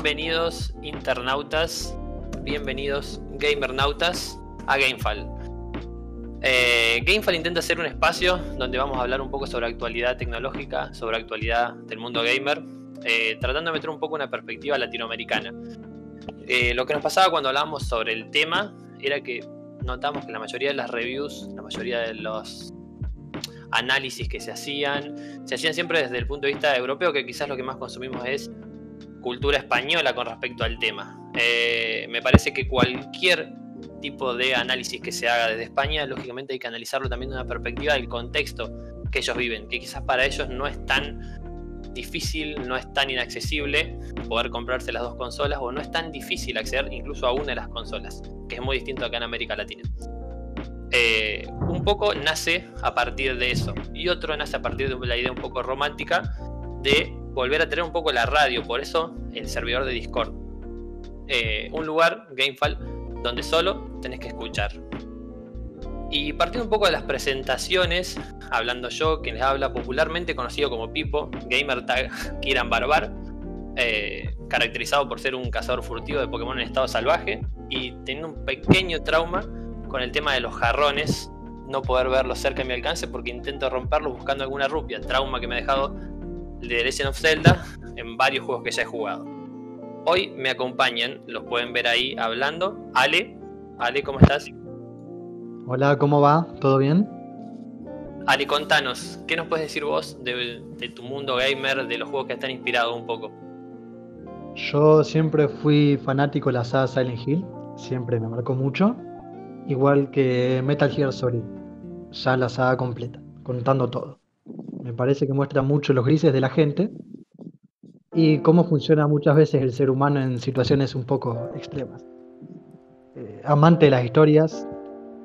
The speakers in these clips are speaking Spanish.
bienvenidos internautas, bienvenidos gamernautas a Gamefall. Eh, Gamefall intenta ser un espacio donde vamos a hablar un poco sobre actualidad tecnológica, sobre actualidad del mundo gamer, eh, tratando de meter un poco una perspectiva latinoamericana. Eh, lo que nos pasaba cuando hablábamos sobre el tema era que notamos que la mayoría de las reviews, la mayoría de los análisis que se hacían, se hacían siempre desde el punto de vista europeo, que quizás lo que más consumimos es cultura española con respecto al tema. Eh, me parece que cualquier tipo de análisis que se haga desde España, lógicamente hay que analizarlo también de una perspectiva del contexto que ellos viven, que quizás para ellos no es tan difícil, no es tan inaccesible poder comprarse las dos consolas o no es tan difícil acceder incluso a una de las consolas, que es muy distinto acá en América Latina. Eh, un poco nace a partir de eso y otro nace a partir de la idea un poco romántica de volver a tener un poco la radio, por eso el servidor de Discord. Eh, un lugar, Gamefall, donde solo tenés que escuchar. Y partiendo un poco de las presentaciones, hablando yo, quien les habla popularmente conocido como Pipo, gamer tag Kiran Barbar, eh, caracterizado por ser un cazador furtivo de Pokémon en estado salvaje y teniendo un pequeño trauma con el tema de los jarrones, no poder verlos cerca de mi alcance porque intento romperlos buscando alguna rupia, trauma que me ha dejado de Legend of Zelda en varios juegos que ya he jugado. Hoy me acompañan, los pueden ver ahí hablando, Ale. Ale, ¿cómo estás? Hola, ¿cómo va? ¿Todo bien? Ali, contanos, ¿qué nos puedes decir vos de, tu mundo gamer, de los juegos que están inspirados un poco? Yo siempre fui fanático de la saga Silent Hill, siempre me marcó mucho, igual que Metal Gear Solid, ya la saga completa, contando todo. Me parece que muestra mucho los grises de la gente y cómo funciona muchas veces el ser humano en situaciones un poco extremas. Eh, amante de las historias,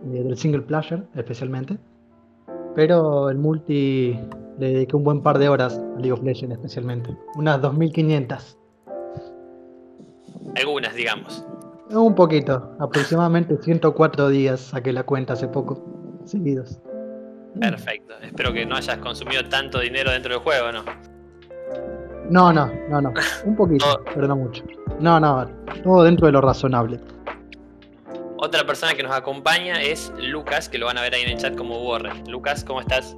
del single player especialmente. Pero el multi le dediqué un buen par de horas a League of Legends especialmente. Unas 2500. Algunas, digamos. Un poquito, aproximadamente 104 días saqué la cuenta hace poco, seguidos. Perfecto, espero que no hayas consumido tanto dinero dentro del juego, ¿no? No, no, no, no. Un poquito, pero no mucho. No, no, todo dentro de lo razonable. Otra persona que nos acompaña es Lucas, que lo van a ver ahí en el chat como Warren. Lucas, ¿cómo estás?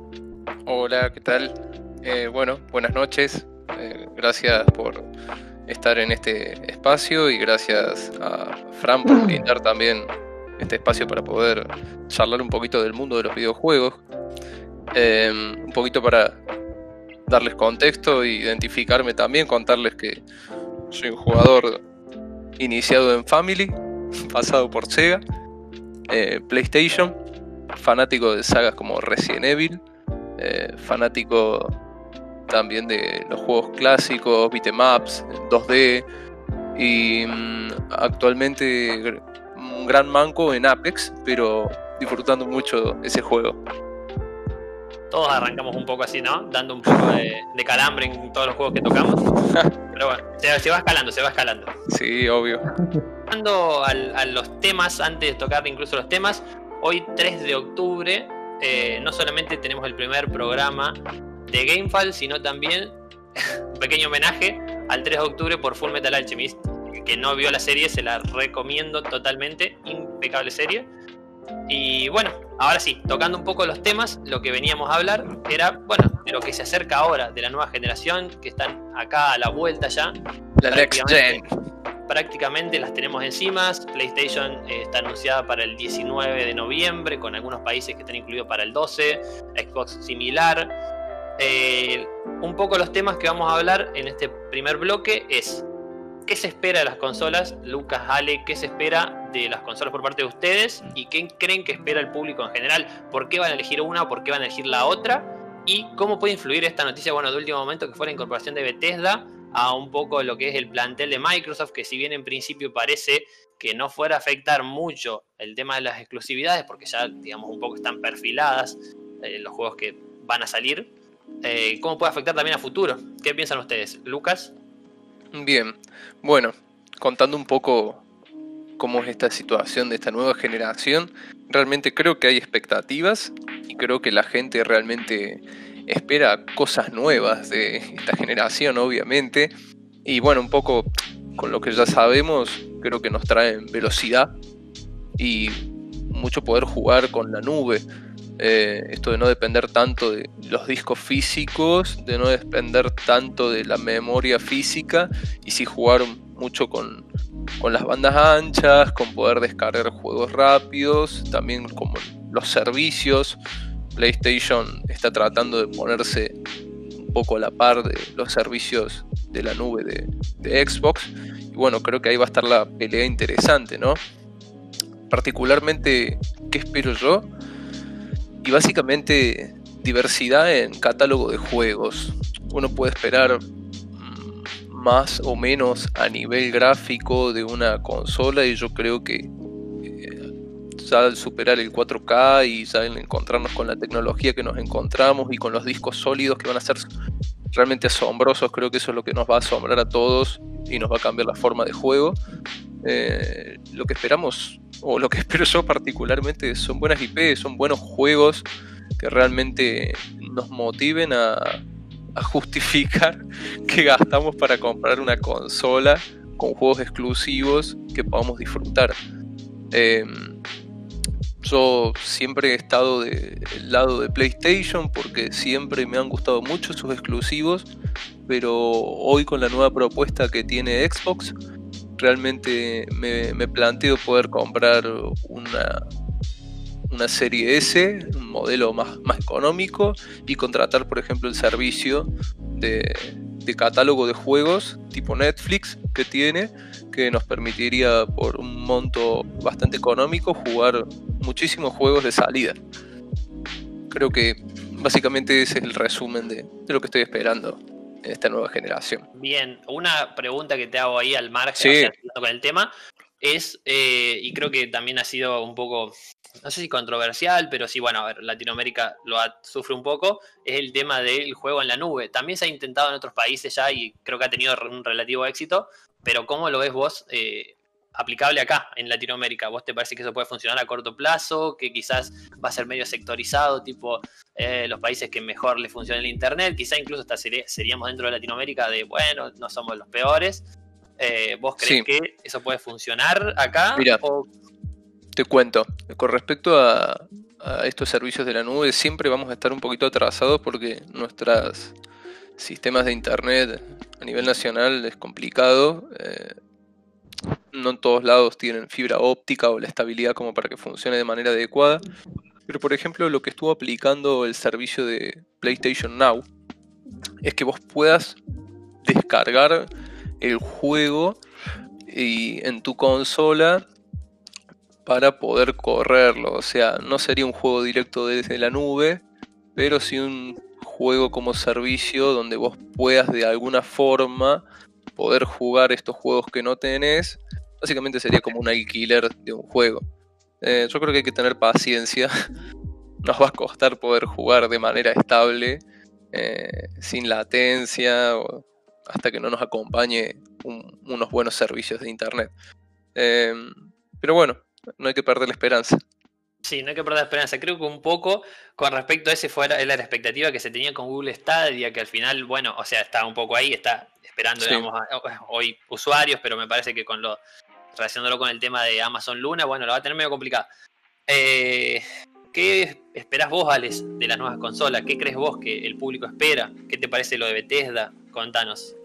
Hola, ¿qué tal? Eh, bueno, buenas noches. Eh, gracias por estar en este espacio y gracias a Fran por brindar también este espacio para poder charlar un poquito del mundo de los videojuegos. Eh, un poquito para darles contexto e identificarme también, contarles que soy un jugador iniciado en Family, pasado por Sega, eh, PlayStation, fanático de sagas como Resident Evil, eh, fanático también de los juegos clásicos, beatemaps, 2D y mm, actualmente un gran manco en Apex, pero disfrutando mucho ese juego todos arrancamos un poco así, ¿no? Dando un poco de, calambre en todos los juegos que tocamos. Pero bueno, se, va escalando, se va escalando. Sí, obvio. Pasando a los temas, antes de tocar incluso los temas, hoy 3 de octubre, eh, no solamente tenemos el primer programa de Gamefall, sino también un pequeño homenaje al 3 de octubre por Full Metal Alchemist. Que no vio la serie, se la recomiendo totalmente. Impecable serie. Y bueno, ahora sí, tocando un poco los temas, lo que veníamos a hablar era, bueno, de lo que se acerca ahora, de la nueva generación, que están acá a la vuelta ya. La Next Gen. Prácticamente las tenemos encima. PlayStation eh, está anunciada para el 19 de noviembre, con algunos países que están incluidos para el 12. Xbox similar. Eh, un poco los temas que vamos a hablar en este primer bloque es ¿Qué se espera de las consolas? Lucas, Ale, ¿qué se espera de las consolas por parte de ustedes? ¿Y qué creen que espera el público en general? ¿Por qué van a elegir una? ¿Por qué van a elegir la otra? ¿Y cómo puede influir esta noticia, bueno, de último momento, que fue la incorporación de Bethesda a un poco lo que es el plantel de Microsoft, que si bien en principio parece que no fuera a afectar mucho el tema de las exclusividades, porque ya, digamos, un poco están perfiladas eh, los juegos que van a salir, eh, ¿cómo puede afectar también a futuro? ¿Qué piensan ustedes? Lucas. Bien, bueno, contando un poco cómo es esta situación de esta nueva generación, realmente creo que hay expectativas y creo que la gente realmente espera cosas nuevas de esta generación, obviamente. Y bueno, un poco con lo que ya sabemos, creo que nos traen velocidad y mucho poder jugar con la nube. Eh, esto de no depender tanto de los discos físicos, de no depender tanto de la memoria física y sí jugar mucho con, con las bandas anchas, con poder descargar juegos rápidos, también como los servicios. PlayStation está tratando de ponerse un poco a la par de los servicios de la nube de, de Xbox. Y bueno, creo que ahí va a estar la pelea interesante, ¿no? Particularmente, ¿qué espero yo? Y básicamente diversidad en catálogo de juegos. Uno puede esperar más o menos a nivel gráfico de una consola y yo creo que eh, al superar el 4K y al encontrarnos con la tecnología que nos encontramos y con los discos sólidos que van a ser realmente asombrosos, creo que eso es lo que nos va a asombrar a todos y nos va a cambiar la forma de juego. Eh, lo que esperamos, o lo que espero yo particularmente, son buenas IP, son buenos juegos que realmente nos motiven a, justificar que gastamos para comprar una consola con juegos exclusivos que podamos disfrutar. Em, yo siempre he estado del lado de PlayStation porque siempre me han gustado mucho sus exclusivos, pero hoy con la nueva propuesta que tiene Xbox, realmente me, planteo poder comprar una, una serie S, un modelo más, más económico, y contratar, por ejemplo, el servicio de, catálogo de juegos tipo Netflix que tiene, que nos permitiría por un monto bastante económico jugar muchísimos juegos de salida. Creo que básicamente ese es el resumen de, lo que estoy esperando esta nueva generación. Bien, una pregunta que te hago ahí al margen con el tema es, eh, y creo que también ha sido un poco no sé si controversial, pero sí, bueno, a ver, Latinoamérica lo sufre un poco, es el tema del juego en la nube. También se ha intentado en otros países ya y creo que ha tenido un relativo éxito, pero ¿cómo lo ves vos eh, aplicable acá, en Latinoamérica? ¿Vos te parece que eso puede funcionar a corto plazo, que quizás va a ser medio sectorizado, tipo eh, los países que mejor le funciona el Internet? Quizás incluso hasta seríamos dentro de Latinoamérica de, bueno, no somos los peores. Eh, ¿Vos crees que eso puede funcionar acá? Mira, te cuento, con respecto a, estos servicios de la nube, siempre vamos a estar un poquito atrasados porque nuestros sistemas de internet a nivel nacional es complicado. Eh, no en todos lados tienen fibra óptica o la estabilidad como para que funcione de manera adecuada. Pero por ejemplo, lo que estuvo aplicando el servicio de PlayStation Now es que vos puedas descargar el juego y en tu consola para poder correrlo. O sea, no sería un juego directo desde la nube, pero sí un juego como servicio donde vos puedas de alguna forma poder jugar estos juegos que no tenés. Básicamente sería como un alquiler de un juego. Eh, yo creo que hay que tener paciencia. Nos va a costar poder jugar de manera estable, eh, sin latencia, hasta que no nos acompañe unos buenos servicios de internet. Eh, pero bueno, no hay que perder la esperanza. Sí, no hay que perder esperanza. Creo que un poco con respecto a ese fue la, la expectativa que se tenía con Google Stadia, que al final, bueno, o sea, está un poco ahí, está esperando, digamos, hoy usuarios, pero me parece que con lo relacionándolo con el tema de Amazon Luna, bueno, lo va a tener medio complicado. Eh, ¿Qué esperás vos, Alex, de las nuevas consolas? ¿Qué crees vos que el público espera? ¿Qué te parece lo de Bethesda? Contanos.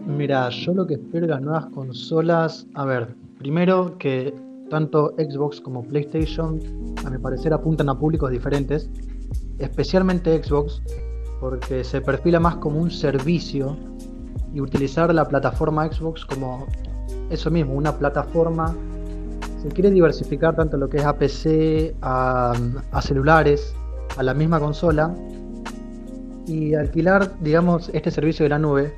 Mira, yo lo que espero de las nuevas consolas, a ver, primero que tanto Xbox como PlayStation, a mi parecer, apuntan a públicos diferentes, especialmente Xbox, porque se perfila más como un servicio y utilizar la plataforma Xbox como eso mismo, una plataforma. Se quiere diversificar tanto lo que es a PC, a, celulares, a la misma consola y alquilar, digamos, este servicio de la nube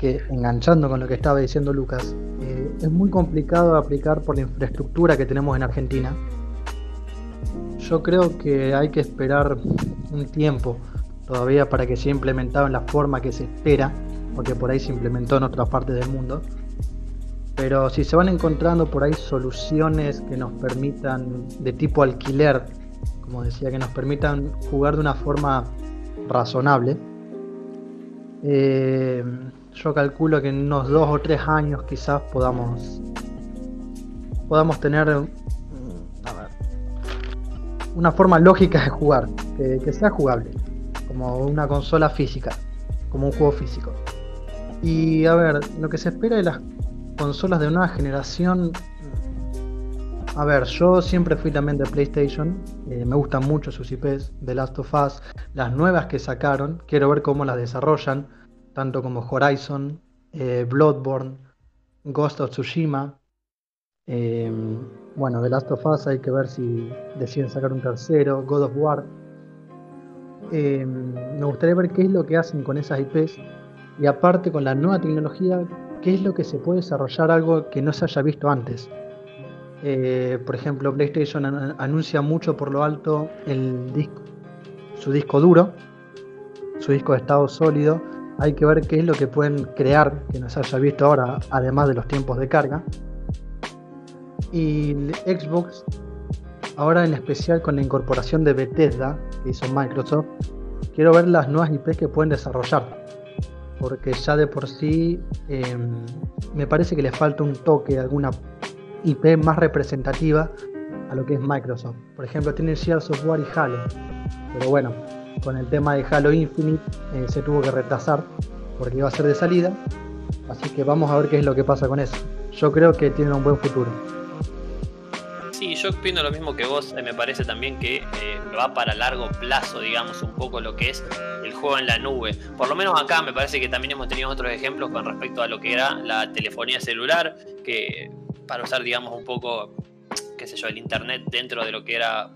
que enganchando con lo que estaba diciendo Lucas, eh, es muy complicado aplicar por la infraestructura que tenemos en Argentina. Yo creo que hay que esperar un tiempo todavía para que sea implementado en la forma que se espera, porque por ahí se implementó en otras partes del mundo. Pero si se van encontrando por ahí soluciones que nos permitan, de tipo alquiler, como decía, que nos permitan jugar de una forma razonable, Eh, yo calculo que en unos dos o tres años quizás podamos podamos tener mm, una forma lógica de jugar, que, sea jugable, como una consola física, como un juego físico. Y a ver, lo que se espera de las consolas de nueva generación, a ver, yo siempre fui también de PlayStation, eh, me gustan mucho sus IPs, The Last of Us, las nuevas que sacaron, quiero ver cómo las desarrollan, tanto como Horizon, eh, Bloodborne, Ghost of Tsushima. Eh, bueno, The Last of Us hay que ver si deciden sacar un tercero, God of War. Eh, me gustaría ver qué es lo que hacen con esas IPs y aparte con la nueva tecnología, qué es lo que se puede desarrollar algo que no se haya visto antes. por ejemplo, PlayStation anuncia mucho por lo alto el disco, su disco duro, su disco de estado sólido, hay que ver qué es lo que pueden crear que nos haya visto ahora, además de los tiempos de carga. Y Xbox, ahora en especial con la incorporación de Bethesda que hizo Microsoft, quiero ver las nuevas IPs que pueden desarrollar. Porque ya de por sí em, me parece que le falta un toque, alguna IP más representativa a lo que es Microsoft. Por ejemplo, tiene Share Software y Halo. Pero bueno, con el tema de Halo Infinite eh, se tuvo que retrasar porque iba a ser de salida. Así que vamos a ver qué es lo que pasa con eso. Yo creo que tiene un buen futuro. Sí, yo opino lo mismo que vos. Eh, me parece también que eh, va para largo plazo, digamos, un poco lo que es el juego en la nube. Por lo menos acá me parece que también hemos tenido otros ejemplos con respecto a lo que era la telefonía celular, que para usar, digamos, un poco, qué sé yo, el internet dentro de lo que era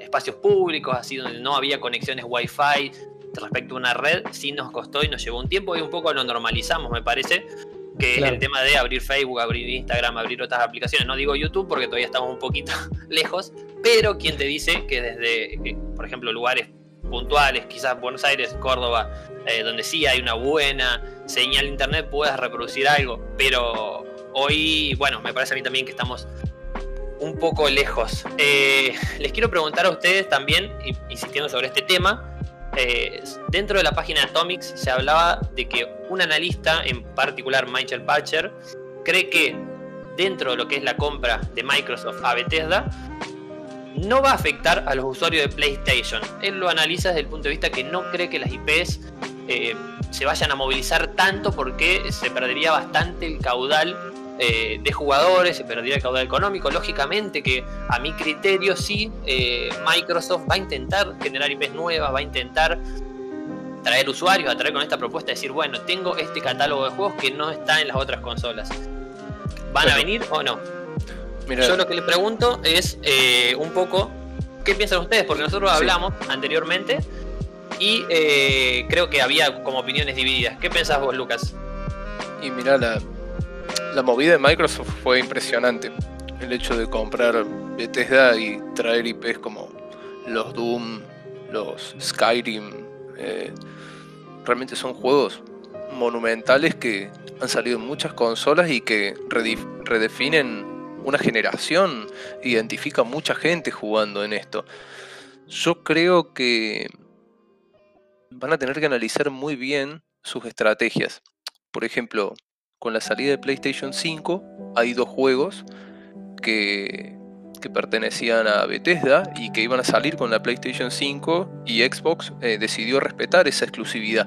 espacios públicos, así donde no había conexiones wifi respecto a una red, sí nos costó y nos llevó un tiempo y un poco lo normalizamos, me parece, que es el tema de abrir Facebook, abrir Instagram, abrir otras aplicaciones. No digo YouTube porque todavía estamos un poquito lejos, pero ¿quién te dice que desde, por ejemplo, lugares puntuales, quizás Buenos Aires, Córdoba, eh, donde sí hay una buena señal de internet, puedas reproducir algo? Pero hoy, bueno, me parece a mí también que estamos un poco lejos. Eh, les quiero preguntar a ustedes también, insistiendo sobre este tema, eh, dentro de la página de Atomics se hablaba de que un analista, en particular Michael Patcher, cree que dentro de lo que es la compra de Microsoft a Bethesda, no va a afectar a los usuarios de PlayStation. Él lo analiza desde el punto de vista que no cree que las IPs eh, se vayan a movilizar tanto porque se perdería bastante el caudal eh, de jugadores, se perdería el caudal económico. Lógicamente que a mi criterio sí, eh, Microsoft va a intentar generar IPs nuevas, va a intentar traer usuarios, a traer con esta propuesta, decir, bueno, tengo este catálogo de juegos que no está en las otras consolas. ¿Van a venir o no? Yo lo que le pregunto es eh, un poco, ¿qué piensan ustedes? Porque nosotros hablamos anteriormente y creo que había como opiniones divididas. ¿Qué pensás vos, Lucas? Y mira, la, la movida de Microsoft fue impresionante. El hecho de comprar Bethesda y traer IPs como los Doom, los Skyrim, eh, realmente son juegos monumentales que han salido en muchas consolas y que redefinen una generación, identifica mucha gente jugando en esto. Yo creo que van a tener que analizar muy bien sus estrategias. Por ejemplo, con la salida de PlayStation 5 hay dos juegos que, pertenecían a Bethesda y que iban a salir con la PlayStation 5 y Xbox eh, decidió respetar esa exclusividad.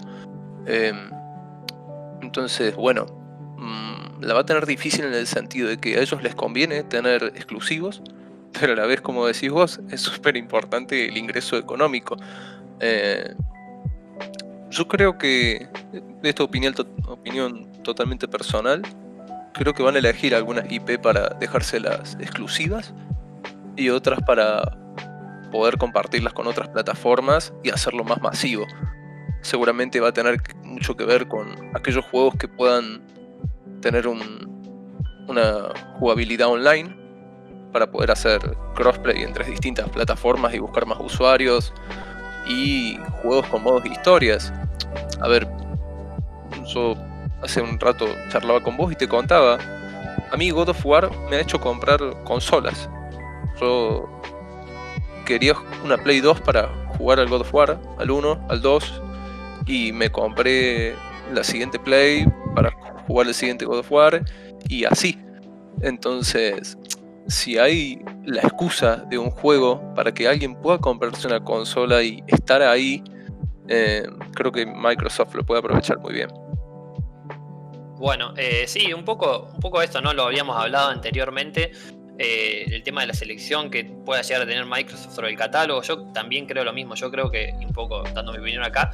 Em, entonces, bueno, mm, la va a tener difícil en el sentido de que a ellos les conviene tener exclusivos, pero a la vez, como decís vos, es súper importante el ingreso económico. Eh, yo creo que, esta opinión, opinión totalmente personal. Creo que van a elegir algunas IP para dejárselas exclusivas y otras para poder compartirlas con otras plataformas y hacerlo más masivo. Seguramente va a tener mucho que ver con aquellos juegos que puedan tener una jugabilidad online para poder hacer crossplay entre distintas plataformas y buscar más usuarios y juegos con modos historias. A ver, yo hace un rato charlaba con vos y te contaba, a mí God of War me ha hecho comprar consolas. Yo quería una Play 2 para jugar al God of War, al 1, al 2, y me compré la siguiente Play para jugar el siguiente God of War y así. Entonces, si hay la excusa de un juego para que alguien pueda comprarse una consola y estar ahí, eh, creo que Microsoft lo puede aprovechar muy bien. Bueno, eh, sí, un poco, un poco esto, ¿no? Lo habíamos hablado anteriormente. Eh, el tema de la selección que pueda llegar a tener Microsoft sobre el catálogo. Yo también creo lo mismo. Yo creo que, un poco dando mi opinión acá,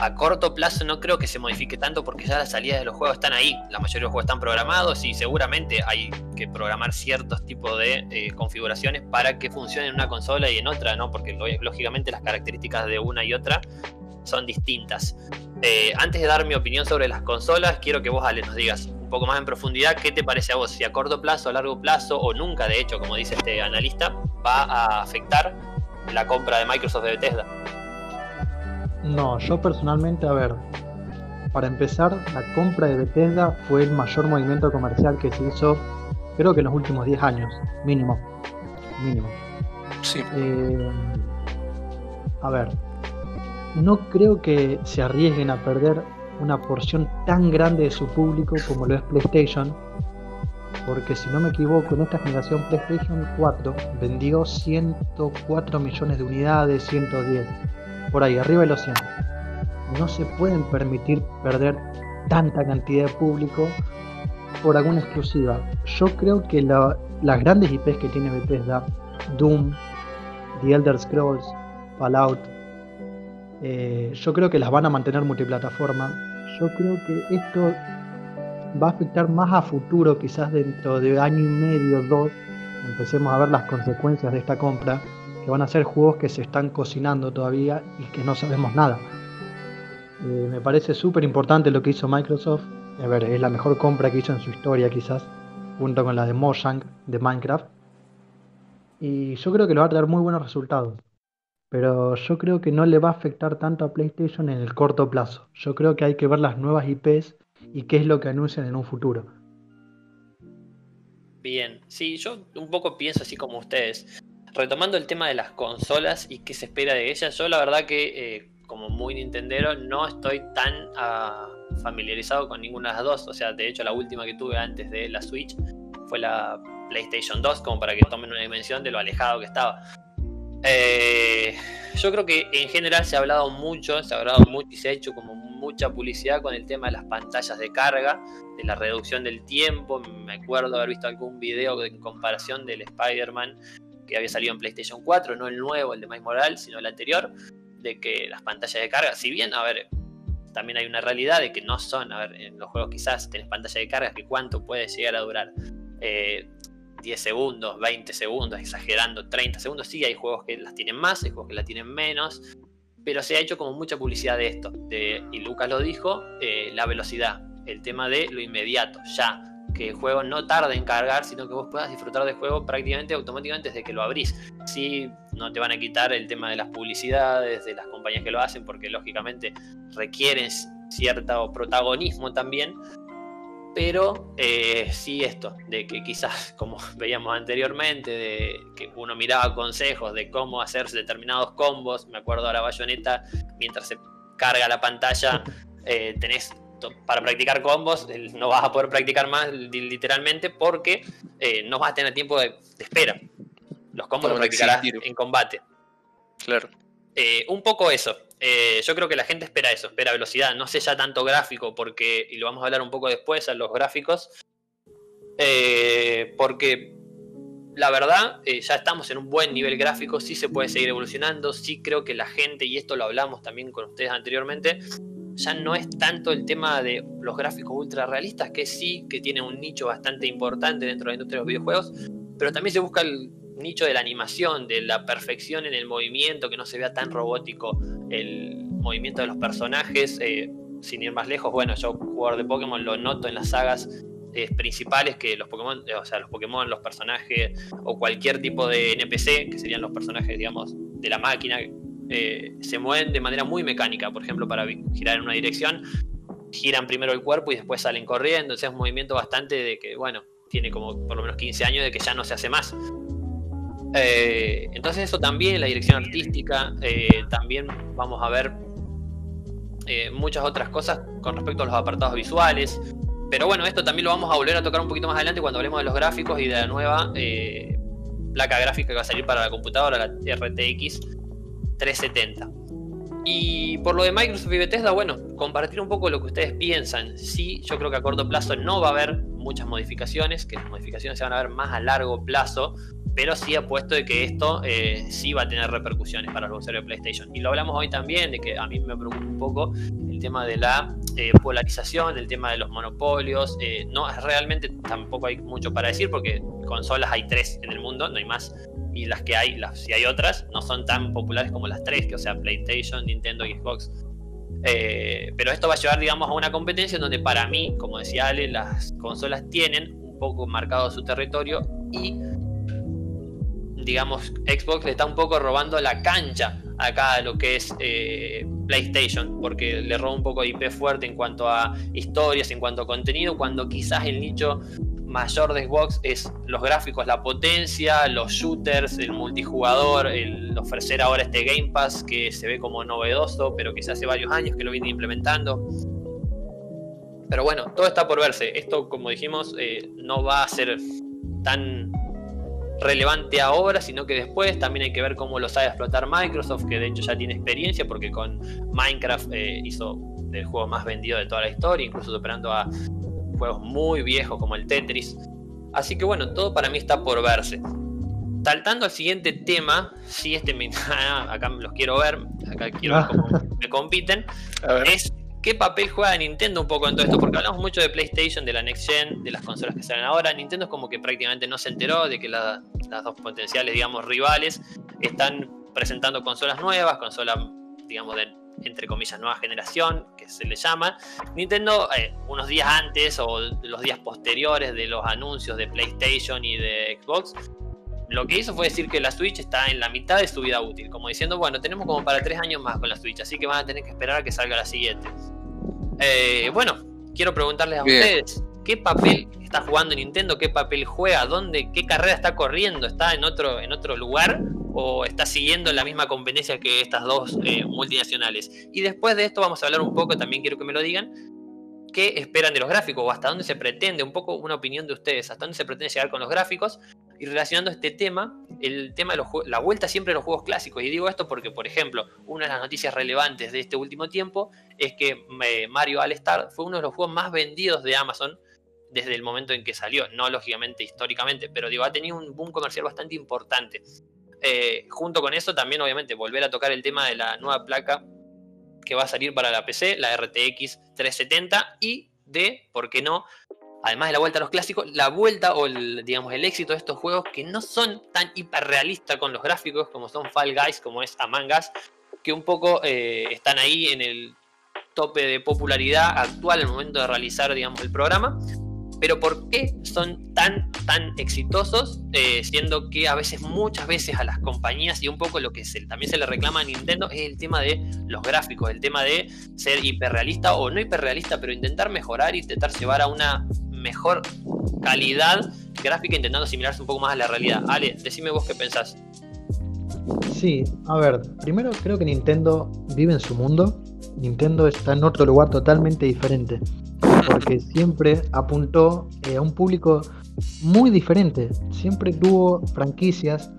a corto plazo no creo que se modifique tanto porque ya las salidas de los juegos están ahí. La mayoría de los juegos están programados y seguramente hay que programar ciertos tipos de eh, configuraciones para que funcione en una consola y en otra, ¿no? Porque lógicamente las características de una y otra son distintas. Eh, antes de dar mi opinión sobre las consolas, quiero que vos, Ale, nos digas un poco más en profundidad qué te parece a vos, si a corto plazo, a largo plazo o nunca, de hecho, como dice este analista, va a afectar la compra de Microsoft de Bethesda. No, yo personalmente, a ver, para empezar, la compra de Bethesda fue el mayor movimiento comercial que se hizo, creo que en los últimos 10 años, mínimo. Mínimo. Sí. Eh, a ver, no creo que se arriesguen a perder una porción tan grande de su público como lo es PlayStation, porque si no me equivoco, en esta generación PlayStation 4 vendió 104 millones de unidades, 110 por ahí, arriba de los 100. No se pueden permitir perder tanta cantidad de público por alguna exclusiva. Yo creo que las grandes IPs que tiene Bethesda, Doom, The Elder Scrolls, Fallout, eh, yo creo que las van a mantener multiplataforma. Yo creo que esto va a afectar más a futuro, quizás dentro de año y medio, dos, empecemos a ver las consecuencias de esta compra que van a ser juegos que se están cocinando todavía y que no sabemos nada. Eh, me parece súper importante lo que hizo Microsoft. A ver, es la mejor compra que hizo en su historia quizás, junto con la de Mojang de Minecraft. Y yo creo que lo va a traer muy buenos resultados. Pero yo creo que no le va a afectar tanto a PlayStation en el corto plazo. Yo creo que hay que ver las nuevas IPs y qué es lo que anuncian en un futuro. Bien, sí, yo un poco pienso así como ustedes retomando el tema de las consolas y qué se espera de ellas, yo la verdad que eh, como muy nintendero no estoy tan ah, familiarizado con ninguna de las dos. O sea, de hecho la última que tuve antes de la Switch fue la PlayStation 2, como para que tomen una dimensión de lo alejado que estaba. Eh, yo creo que en general se ha hablado mucho, se ha hablado mucho y se ha hecho como mucha publicidad con el tema de las pantallas de carga, de la reducción del tiempo. Me acuerdo haber visto algún video en comparación del Spider-Man que había salido en PlayStation 4, no el nuevo, el de Miles Morales, sino el anterior, de que las pantallas de carga, si bien, a ver, también hay una realidad de que no son, a ver, en los juegos quizás tenés pantalla de carga que cuánto puede llegar a durar. 10 eh, segundos, 20 segundos, exagerando, 30 segundos, sí, hay juegos que las tienen más, hay juegos que las tienen menos, pero se ha hecho como mucha publicidad de esto, y Lucas lo dijo, eh, la velocidad, el tema de lo inmediato, ya, que el juego no tarde en cargar, sino que vos puedas disfrutar del juego prácticamente automáticamente desde que lo abrís. Sí, no te van a quitar el tema de las publicidades, de las compañías que lo hacen, porque lógicamente requieren cierto protagonismo también. Pero eh, sí esto, de que quizás, como veíamos anteriormente, de que uno miraba consejos de cómo hacer determinados combos, me acuerdo ahora Bayonetta, mientras se carga la pantalla, eh, tenés para practicar combos no vas a poder practicar más literalmente porque eh, no vas a tener tiempo de, espera. Los combos los practicarás en combate. Claro. Un poco eso. Eh, yo creo que la gente espera eso, espera velocidad. No sé ya tanto gráfico, porque, y lo vamos a hablar un poco después, a los gráficos. porque la verdad, ya estamos en un buen nivel gráfico, sí se puede seguir evolucionando, sí creo que la gente, y esto lo hablamos también con ustedes anteriormente, ya no es tanto el tema de los gráficos ultra realistas, que sí, que tiene un nicho bastante importante dentro de la industria de los videojuegos, pero también se busca el nicho de la animación, de la perfección en el movimiento, que no se vea tan robótico el movimiento de los personajes. Eh, sin ir más lejos, bueno, yo jugador de Pokémon lo noto en las sagas eh, principales que los Pokémon, eh, o sea, los Pokémon, los personajes o cualquier tipo de NPC, que serían los personajes, digamos, de la máquina, se mueven de manera muy mecánica, por ejemplo, para girar en una dirección, giran primero el cuerpo y después salen corriendo, sea, es un movimiento bastante de que, bueno, tiene como por lo menos 15 años de que ya no se hace más. Eh, entonces eso también, la dirección artística, eh, también vamos a ver eh, muchas otras cosas con respecto a los apartados visuales. Pero bueno, esto también lo vamos a volver a tocar un poquito más adelante cuando hablemos de los gráficos y de la nueva placa gráfica que va a salir para la computadora, la RTX 370. Y por lo de Microsoft y Bethesda, bueno, compartir un poco lo que ustedes piensan. Sí, yo creo que a corto plazo no va a haber muchas modificaciones, que las modificaciones se van a ver más a largo plazo, pero sí apuesto de que esto eh, sí va a tener repercusiones para los usuarios de PlayStation. Y lo hablamos hoy también, de que a mí me preocupa un poco el tema de la eh, polarización, el tema de los monopolios. Eh, no, realmente tampoco hay mucho para decir porque consolas hay tres en el mundo, no hay más. Y las que hay, si hay otras, no son tan populares como las tres, que o sea, PlayStation, Nintendo y Xbox. pero esto va a llevar, digamos, a una competencia en donde para mí, como decía Ale, las consolas tienen un poco marcado su territorio y digamos, Xbox le está un poco robando la cancha acá a lo que es eh, PlayStation, porque le roba un poco de IP fuerte en cuanto a historias, en cuanto a contenido, cuando quizás el nicho mayor de Xbox es los gráficos, la potencia, los shooters, el multijugador, el ofrecer ahora este Game Pass que se ve como novedoso, pero que se hace varios años que lo viene implementando. Pero bueno, todo está por verse. Esto, como dijimos, eh, no va a ser tan relevante ahora, sino que después también hay que ver cómo lo sabe explotar Microsoft, que de hecho ya tiene experiencia, porque con Minecraft eh, hizo el juego más vendido de toda la historia, incluso superando a juegos muy viejos como el Tetris. Así que bueno, todo para mí está por verse. Saltando al siguiente tema, si este me, acá los quiero ver, acá quiero ver cómo me compiten, es ¿Qué papel juega Nintendo un poco en todo esto? Porque hablamos mucho de PlayStation, de la Next Gen, de las consolas que salen ahora. Nintendo es como que prácticamente no se enteró de que las dos potenciales, digamos, rivales están presentando consolas nuevas, consolas, digamos, de entre comillas, nueva generación, que se le llama. Nintendo, eh, unos días antes o los días posteriores de los anuncios de PlayStation y de Xbox, lo que hizo fue decir que la Switch está en la mitad de su vida útil, como diciendo, bueno, tenemos como para tres años más con la Switch, así que van a tener que esperar a que salga la siguiente. Eh, bueno, quiero preguntarles a ustedes, ¿qué papel está jugando Nintendo? ¿Qué papel juega? ¿Dónde? ¿Qué carrera está corriendo? ¿Está en otro, en otro lugar? ¿O está siguiendo la misma competencia que estas dos eh, multinacionales? Y después de esto vamos a hablar un poco, también quiero que me lo digan, qué esperan de los gráficos o hasta dónde se pretende, un poco una opinión de ustedes, hasta dónde se pretende llegar con los gráficos y relacionando este tema, el tema de la vuelta siempre a los juegos clásicos. Y digo esto porque, por ejemplo, una de las noticias relevantes de este último tiempo es que eh, Mario All Star fue uno de los juegos más vendidos de Amazon desde el momento en que salió, no lógicamente históricamente, pero digo, ha tenido un boom comercial bastante importante. Eh, junto con eso también obviamente volver a tocar el tema de la nueva placa que va a salir para la PC, la RTX 370 y de, ¿por qué no? Además de la vuelta a los clásicos, la vuelta o el, digamos, el éxito de estos juegos que no son tan hiperrealistas con los gráficos como son Fall Guys, como es Among Us, que un poco eh, están ahí en el tope de popularidad actual al momento de realizar, digamos, el programa. Pero ¿por qué son tan, tan exitosos? Eh, siendo que a veces, muchas veces a las compañías y un poco lo que también se le reclama a Nintendo es el tema de los gráficos, el tema de ser hiperrealista o no hiperrealista, pero intentar mejorar y intentar llevar a una mejor calidad gráfica intentando asimilarse un poco más a la realidad. Ale, decime vos qué pensás. Sí, a ver, primero creo que Nintendo vive en su mundo. Nintendo está en otro lugar totalmente diferente. Porque siempre apuntó eh, a un público muy diferente. Siempre tuvo franquicias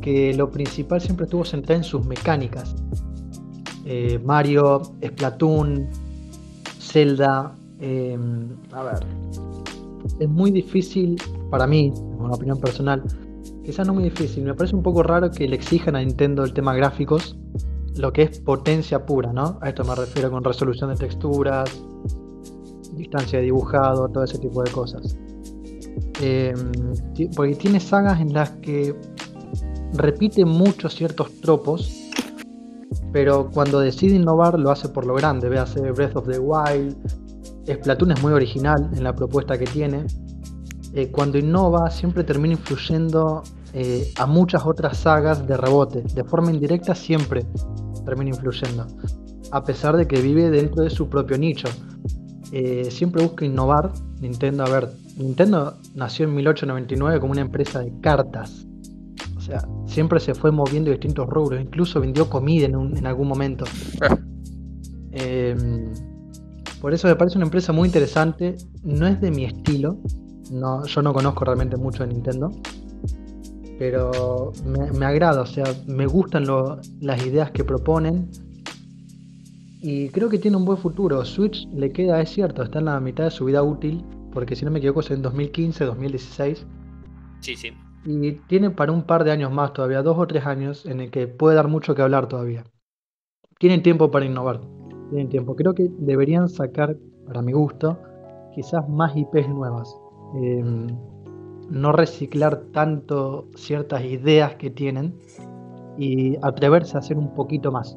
que lo principal siempre estuvo centrado en sus mecánicas. Eh, Mario, Splatoon, Zelda, Em, a ver, es muy difícil para mí, en una opinión personal, quizás no muy difícil, me parece un poco raro que le exijan a Nintendo el tema gráficos, lo que es potencia pura, ¿no? A esto me refiero con resolución de texturas, distancia de dibujado, todo ese tipo de cosas. Em, porque tiene sagas en las que repite mucho ciertos tropos, pero cuando decide innovar lo hace por lo grande, véase Breath of the Wild, Splatoon es muy original en la propuesta que tiene. Eh, cuando innova siempre termina influyendo eh, a muchas otras sagas de rebote. De forma indirecta siempre termina influyendo. A pesar de que vive dentro de su propio nicho. Eh, siempre busca innovar. Nintendo, a ver, Nintendo nació en 1899 como una empresa de cartas. O sea, siempre se fue moviendo distintos rubros. Incluso vendió comida en, en algún momento. Em, por eso me parece una empresa muy interesante. No es de mi estilo. No, yo no conozco realmente mucho de Nintendo. Pero me, agrada, o sea, me gustan las ideas que proponen. Y creo que tiene un buen futuro. Switch le queda, es cierto, está en la mitad de su vida útil. Porque si no me equivoco es en 2015, 2016. Sí, sí. Y tiene para un par de años más todavía, dos o tres años, en el que puede dar mucho que hablar todavía. Tienen tiempo para innovar. Tienen tiempo. Creo que deberían sacar, para mi gusto, quizás más IPs nuevas. Em, no reciclar tanto ciertas ideas que tienen y atreverse a hacer un poquito más.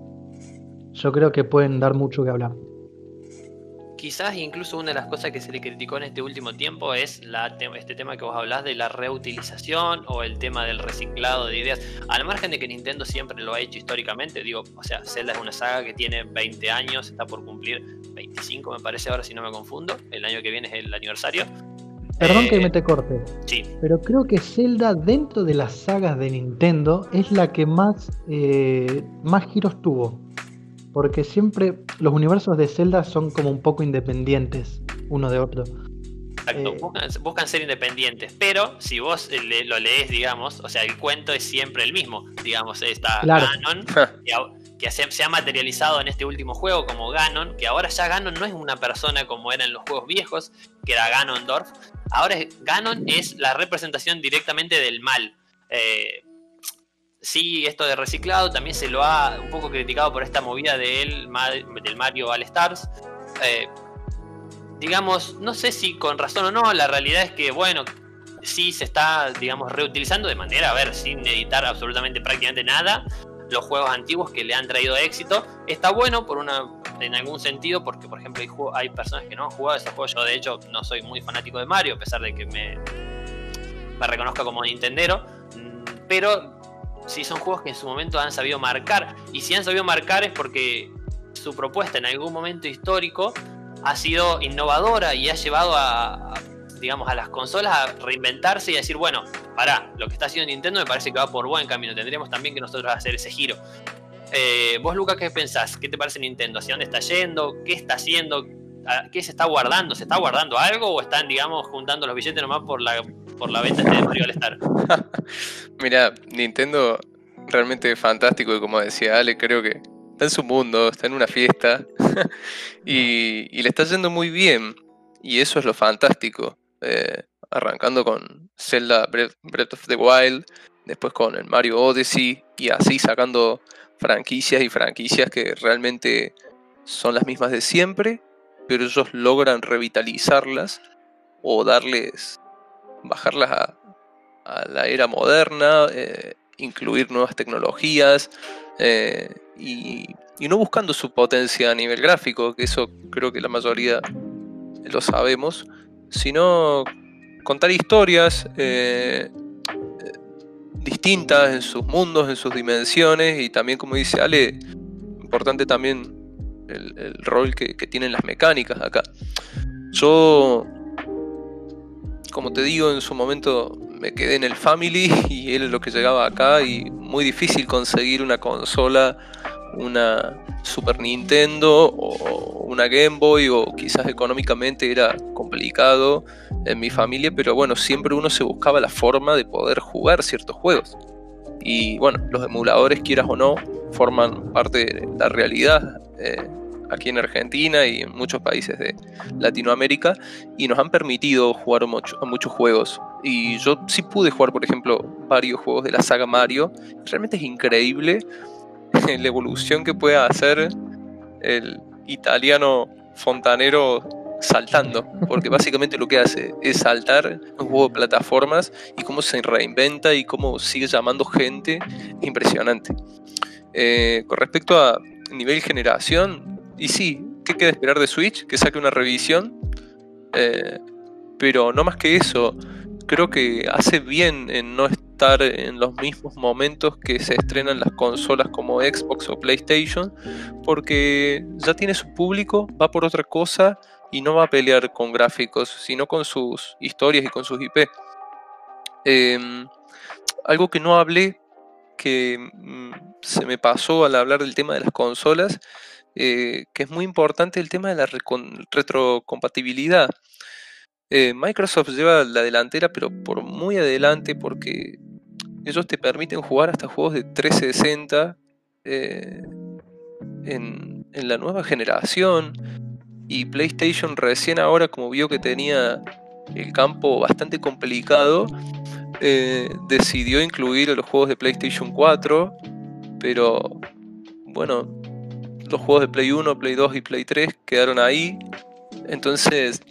Yo creo que pueden dar mucho que hablar. Quizás incluso una de las cosas que se le criticó en este último tiempo es la este tema que vos hablás de la reutilización o el tema del reciclado de ideas. Al margen de que Nintendo siempre lo ha hecho históricamente, digo, o sea, Zelda es una saga que tiene 20 años, está por cumplir 25 me parece ahora si no me confundo, el año que viene es el aniversario. Perdón que eh, me te corte. Sí. Pero creo que Zelda dentro de las sagas de Nintendo es la que más, eh, más giros tuvo. Porque siempre los universos de Zelda son como un poco independientes uno de otro. Exacto, eh, buscan, ser independientes, pero si vos lo lees, digamos, o sea, el cuento es siempre el mismo. Digamos, está Ganon, que, se, ha materializado en este último juego como Ganon, que ahora ya Ganon no es una persona como era en los juegos viejos, que era Ganondorf. Ahora Ganon es la representación directamente del mal. Eh, sí, esto de reciclado también se lo ha un poco criticado por esta movida del Mario All Stars. Eh, digamos, no sé si con razón o no, la realidad es que, bueno, sí se está, digamos, reutilizando de manera, a ver, sin editar absolutamente prácticamente nada, los juegos antiguos que le han traído éxito. Está bueno por una, en algún sentido, porque por ejemplo hay, hay personas que no han jugado ese juego. Yo de hecho no soy muy fanático de Mario, a pesar de que me, me reconozca como Nintendero. Mm, pero sí son juegos que en su momento han sabido marcar. Y si han sabido marcar es porque su propuesta en algún momento histórico ha sido innovadora y ha llevado a, digamos, a las consolas a reinventarse y a decir, bueno, pará, lo que está haciendo Nintendo me parece que va por buen camino, tendríamos también que nosotros hacer ese giro. Eh, vos, Lucas, ¿qué pensás? ¿Qué te parece Nintendo? ¿Hacia dónde está yendo? ¿Qué está haciendo? ¿Qué se está guardando? ¿Se está guardando algo o están, digamos, juntando los billetes nomás por la, por la venta de Mario All Star? Mira, Nintendo realmente fantástico y como decía Ale, creo que está en su mundo, está en una fiesta y, le está yendo muy bien y eso es lo fantástico. Eh, arrancando con Zelda Breath, of the Wild, después con el Mario Odyssey y así sacando franquicias y franquicias que realmente son las mismas de siempre, pero ellos logran revitalizarlas o darles, bajarlas a, la era moderna, eh, incluir nuevas tecnologías eh, y, no buscando su potencia a nivel gráfico, que eso creo que la mayoría lo sabemos, sino contar historias eh, distintas en sus mundos, en sus dimensiones y también, como dice Ale, importante también el, rol que, que, tienen las mecánicas acá. Yo, como te digo, en su momento me quedé en el Family y él es lo que llegaba acá y muy difícil conseguir una consola, una Super Nintendo o una Game Boy o quizás económicamente era complicado en mi familia, pero bueno, siempre uno se buscaba la forma de poder jugar ciertos juegos. Y bueno, los emuladores, quieras o no, forman parte de la realidad. Eh, aquí en Argentina y en muchos países de Latinoamérica y nos han permitido jugar a muchos juegos. Y yo sí pude jugar, por ejemplo, varios juegos de la saga Mario. Realmente es increíble la evolución que puede hacer el italiano fontanero saltando, porque básicamente lo que hace es saltar un juego de plataformas y cómo se reinventa y cómo sigue llamando gente, impresionante. Eh, con respecto a nivel generación, y sí, ¿qué queda esperar de Switch? Que saque una revisión. Eh, pero no más que eso, creo que hace bien en no estar en los mismos momentos que se estrenan las consolas como Xbox o PlayStation, porque ya tiene su público, va por otra cosa y no va a pelear con gráficos, sino con sus historias y con sus IP. Em, algo que no hablé, que mm, se me pasó al hablar del tema de las consolas, eh, que es muy importante el tema de la retrocompatibilidad. Eh, Microsoft lleva la delantera, pero por muy adelante, porque ellos te permiten jugar hasta juegos de 360 eh, en, la nueva generación. Y PlayStation recién ahora, como vio que tenía el campo bastante complicado, decidió incluir los juegos de PlayStation 4, pero bueno, los juegos de Play 1, Play 2 y Play 3 quedaron ahí. Entonces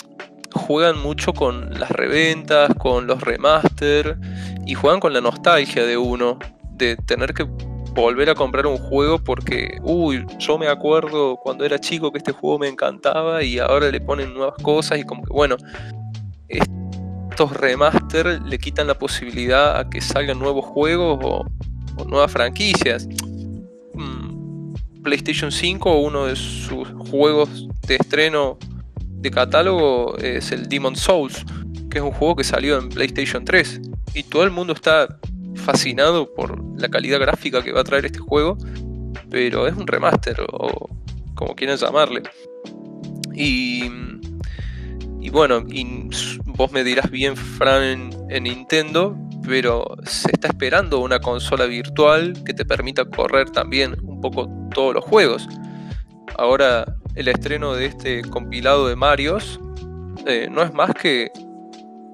juegan mucho con las reventas, con los remaster y juegan con la nostalgia de uno, de tener que volver a comprar un juego porque, uy, yo me acuerdo cuando era chico que este juego me encantaba y ahora le ponen nuevas cosas y como que, bueno, estos remaster le quitan la posibilidad a que salgan nuevos juegos o, nuevas franquicias. PlayStation 5, uno de sus juegos de estreno de catálogo es el Demon Souls, que es un juego que salió en PlayStation 3 y todo el mundo está fascinado por la calidad gráfica que va a traer este juego, pero es un remaster o como quieran llamarle. Y, y bueno, vos me dirás bien, Fran, en, Nintendo, pero se está esperando una consola virtual que te permita correr también un poco todos los juegos. Ahora el estreno de este compilado de Marios eh, no es más que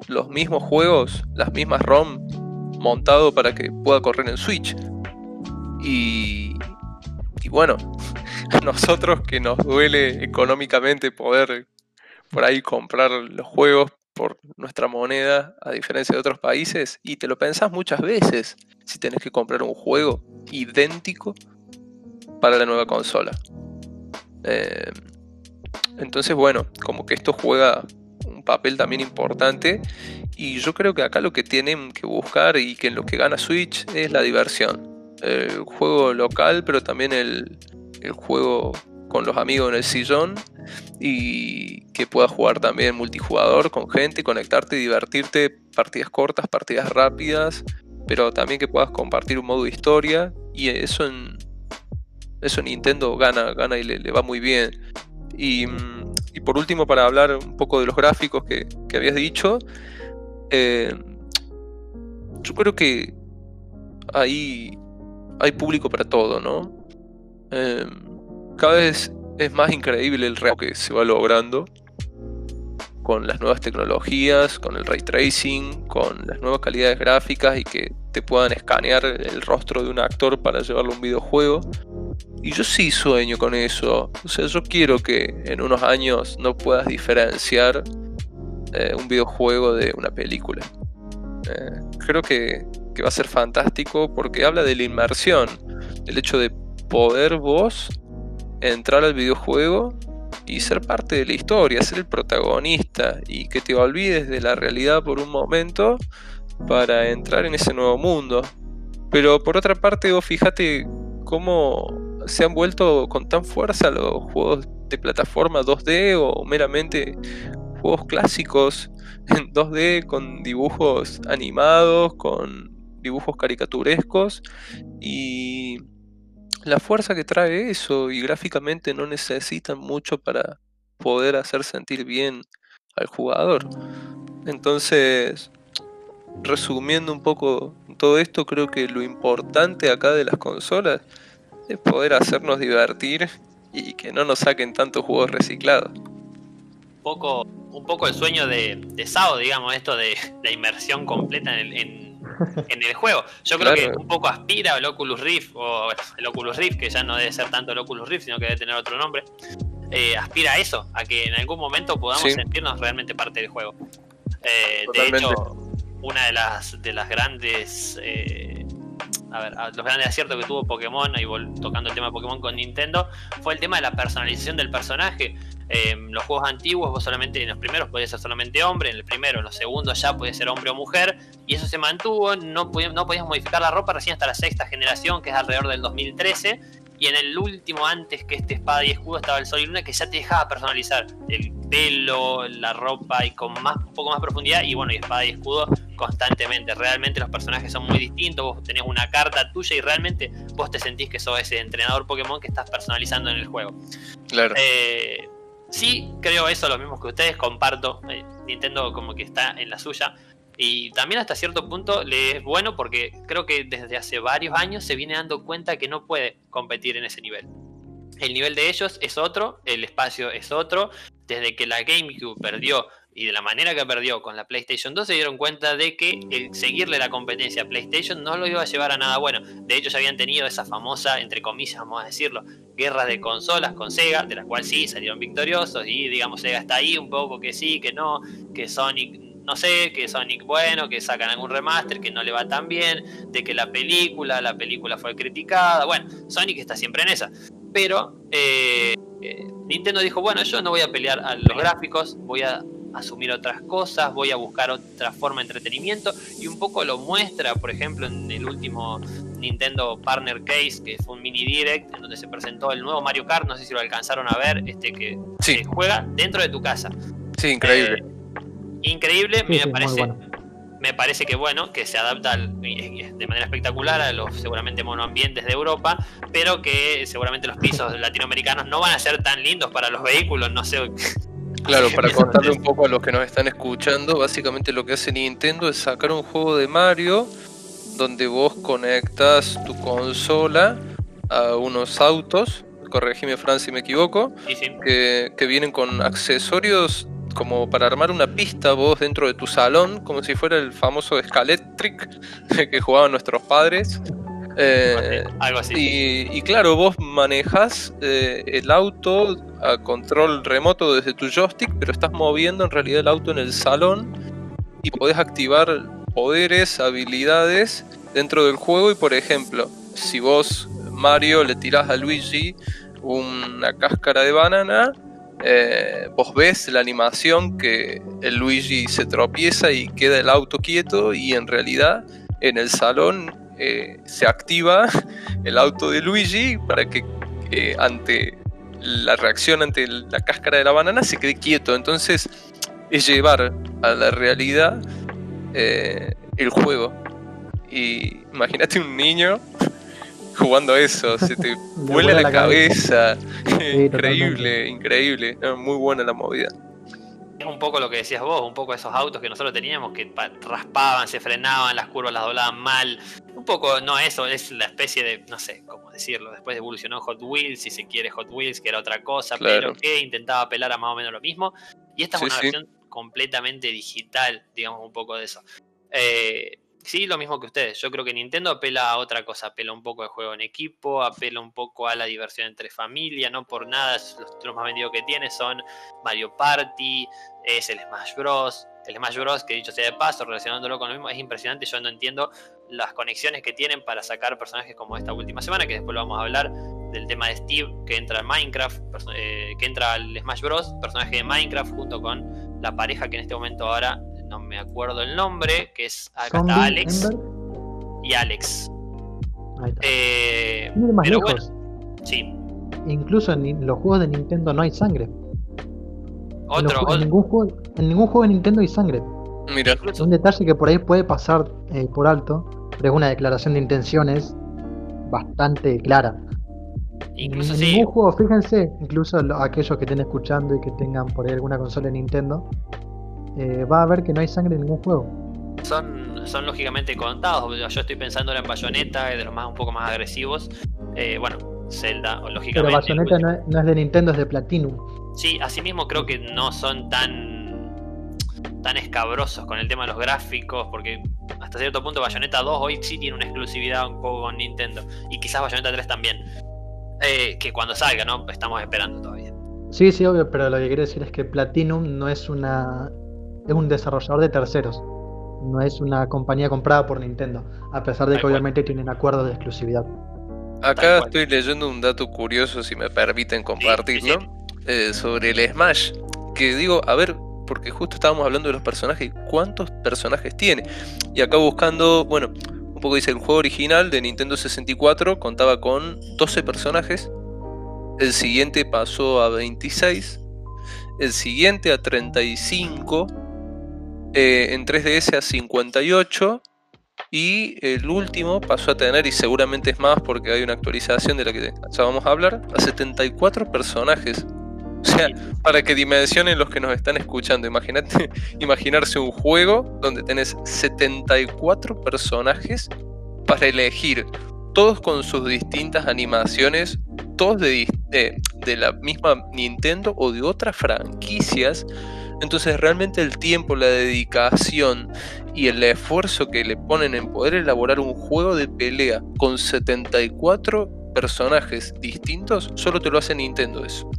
los mismos juegos, las mismas ROM montado para que pueda correr en Switch. Y, y bueno, a nosotros que nos duele económicamente poder por ahí comprar los juegos por nuestra moneda, a diferencia de otros países, y te lo pensás muchas veces si tenés que comprar un juego idéntico para la nueva consola. Eh, entonces, bueno, como que esto juega un papel también importante y yo creo que acá lo que tienen que buscar y que lo que gana Switch es la diversión. El juego local, pero también el, juego con los amigos en el sillón y que puedas jugar también multijugador con gente, conectarte, divertirte, partidas cortas, partidas rápidas, pero también que puedas compartir un modo de historia y eso en eso Nintendo gana, gana y le, va muy bien. Y, y, por último, para hablar un poco de los gráficos que, que habías dicho, eh, yo creo que ahí hay público para todo, ¿no? Eh, cada vez es más increíble el reto que se va logrando con las nuevas tecnologías, con el ray tracing, con las nuevas calidades gráficas y que te puedan escanear el rostro de un actor para llevarlo a un videojuego. Y yo sí sueño con eso. O sea, yo quiero que en unos años no puedas diferenciar eh, un videojuego de una película. Eh, creo que, va a ser fantástico porque habla de la inmersión, el hecho de poder vos entrar al videojuego y ser parte de la historia, ser el protagonista y que te olvides de la realidad por un momento para entrar en ese nuevo mundo. Pero por otra parte, vos fíjate cómo se han vuelto con tan fuerza los juegos de plataforma 2D o meramente juegos clásicos en 2D con dibujos animados, con dibujos caricaturescos y la fuerza que trae eso y gráficamente no necesitan mucho para poder hacer sentir bien al jugador. Entonces, resumiendo un poco todo esto, creo que lo importante acá de las consolas es poder hacernos divertir y que no nos saquen tantos juegos reciclados. Poco un poco el sueño de, de Sao, digamos, esto de la inmersión completa en el, en, el juego. Yo creo que un poco aspira al Oculus Rift, o el Oculus Rift, que ya no debe ser tanto el Oculus Rift, sino que debe tener otro nombre. Eh, aspira a eso, a que en algún momento podamos sentirnos realmente parte del juego. Eh, de hecho, una de las, de las grandes eh, los grandes aciertos que tuvo Pokémon, tocando el tema de Pokémon con Nintendo, fue el tema de la personalización del personaje. En los juegos antiguos, vos solamente en los primeros podías ser solamente hombre, en el primero, en los segundos ya podías ser hombre o mujer, y eso se mantuvo, no, no podías modificar la ropa recién hasta la sexta generación, que es alrededor del 2013, y en el último, antes que este espada y escudo, estaba el sol y luna que ya te dejaba personalizar el pelo, la ropa y con más, un poco más profundidad. Y bueno, y espada y escudo constantemente. Realmente los personajes son muy distintos. Vos tenés una carta tuya y realmente vos te sentís que sos ese entrenador Pokémon que estás personalizando en el juego. Claro. Eh, sí, creo eso, lo mismo que ustedes, comparto. Eh, Nintendo como que está en la suya. Y también hasta cierto punto le es bueno porque creo que desde hace varios años se viene dando cuenta que no puede competir en ese nivel. El nivel de ellos es otro, el espacio es otro. Desde que la GameCube perdió y de la manera que perdió con la PlayStation 2 se dieron cuenta de que seguirle la competencia a PlayStation no lo iba a llevar a nada bueno. De hecho ya habían tenido esa famosa, entre comillas vamos a decirlo, guerra de consolas con Sega, de la cual sí salieron victoriosos y digamos Sega está ahí un poco que sí, que no, que Sonic no sé, que Sonic bueno, que sacan algún remaster que no le va tan bien, de que la película, la película fue criticada, bueno, Sonic está siempre en esa. Pero eh, eh, Nintendo dijo, bueno, yo no voy a pelear a los gráficos, voy a asumir otras cosas, voy a buscar otra forma de entretenimiento y un poco lo muestra, por ejemplo, en el último Nintendo Partner Case, que fue un mini direct, en donde se presentó el nuevo Mario Kart, no sé si lo alcanzaron a ver, este que Sí. se juega dentro de tu casa. Sí, increíble. Eh, increíble, Sí, me sí, parece. bueno. Me parece que bueno, que se adapta al- de manera espectacular a los seguramente monoambientes de Europa, pero que seguramente los pisos latinoamericanos no van a ser tan lindos para los vehículos, no sé. Claro, para contarle con un poco a los que nos están escuchando, básicamente lo que hace Nintendo es sacar un juego de Mario donde vos conectas tu consola a unos autos, corregime Fran si me equivoco, Sí, sí. que, que vienen con accesorios como para armar una pista vos dentro de tu salón, como si fuera el famoso Scaletric que jugaban nuestros padres. Eh, algo así. y, y claro, vos manejas eh, el auto a control remoto desde tu joystick, pero estás moviendo en realidad el auto en el salón y podés activar poderes, habilidades dentro del juego. Y por ejemplo, si vos, Mario, le tirás a Luigi una cáscara de banana, eh, vos ves la animación que Luigi se tropieza y queda el auto quieto y en realidad en el salón eh, se activa el auto de Luigi para que eh, ante la reacción ante la cáscara de la banana se quede quieto. Entonces es llevar a la realidad el juego. Y imagínate un niño jugando eso, se te vuela la, la cabeza. increíble, totalmente. increíble. No, muy buena la movida. Es un poco lo que decías vos, un poco esos autos que nosotros teníamos que pa- raspaban, se frenaban, las curvas las doblaban mal. Un poco, no eso, es la especie de, no sé cómo decirlo. Después evolucionó Hot Wheels, si se quiere Hot Wheels, que era otra cosa, Claro. pero que intentaba apelar a más o menos lo mismo. Y esta Sí, es una sí. versión completamente digital, digamos, un poco de eso. Eh, sí, lo mismo que ustedes. Yo creo que Nintendo apela a otra cosa, apela un poco al juego en equipo, apela un poco a la diversión entre familia, no por nada, los títulos más vendidos que tiene son Mario Party, es el Smash Bros. El Smash Bros, que dicho sea de paso, relacionándolo con lo mismo, es impresionante. Yo no entiendo las conexiones que tienen para sacar personajes como esta última semana, que después lo vamos a hablar del tema de Steve, que entra en Minecraft, eh, que entra al Smash Bros, personaje de Minecraft, junto con la pareja que en este momento ahora no me acuerdo el nombre, que es acá está Alex Ember. y Alex. Ahí está. Eh, más pero lejos, sí, incluso en los juegos de Nintendo no hay sangre. En, los otro, en ningún juego, en ningún juego de Nintendo hay sangre. Mira, Un detalle que por ahí puede pasar eh, por alto, pero es una declaración de intenciones bastante clara. incluso en sí, ningún juego, fíjense, incluso lo- aquellos que estén escuchando y que tengan por ahí alguna consola de Nintendo, eh, va a ver que no hay sangre en ningún juego. son, son lógicamente contados. Yo estoy pensando en Bayonetta, de los más un poco más agresivos. Eh, bueno, Zelda, o Pero lógicamente. Bayonetta no es, no es de Nintendo, es de Platinum. Sí, asimismo creo que no son tan tan escabrosos con el tema de los gráficos, porque hasta cierto punto Bayonetta 2 hoy sí tiene una exclusividad un poco con Nintendo, y quizás Bayonetta 3 también. Eh, que cuando salga, ¿no? Estamos esperando todavía. Sí, sí, obvio, pero lo que quiero decir es que Platinum no es una. Es un desarrollador de terceros. No es una compañía comprada por Nintendo. A pesar de que obviamente tienen acuerdos de exclusividad. acá estoy leyendo un dato curioso, si me permiten compartirlo, eh, sobre el Smash. Que digo, a ver, porque justo estábamos hablando de los personajes, ¿cuántos personajes tiene? Y acá buscando, bueno, un poco dice, el juego original de Nintendo 64 contaba con 12 personajes, el siguiente pasó a 26, el siguiente a 35, eh, en 3DS a 58 y el último pasó a tener, y seguramente es más porque hay una actualización de la que ya vamos a hablar, a 74 personajes. O sea, para que dimensionen los que nos están escuchando, imagínate imaginarse un juego donde tenés 74 personajes para elegir, todos con sus distintas animaciones, todos de, de la misma Nintendo o de otras franquicias. Entonces realmente el tiempo, la dedicación y el esfuerzo que le ponen en poder elaborar un juego de pelea con 74 personajes distintos, solo te lo hace Nintendo eso.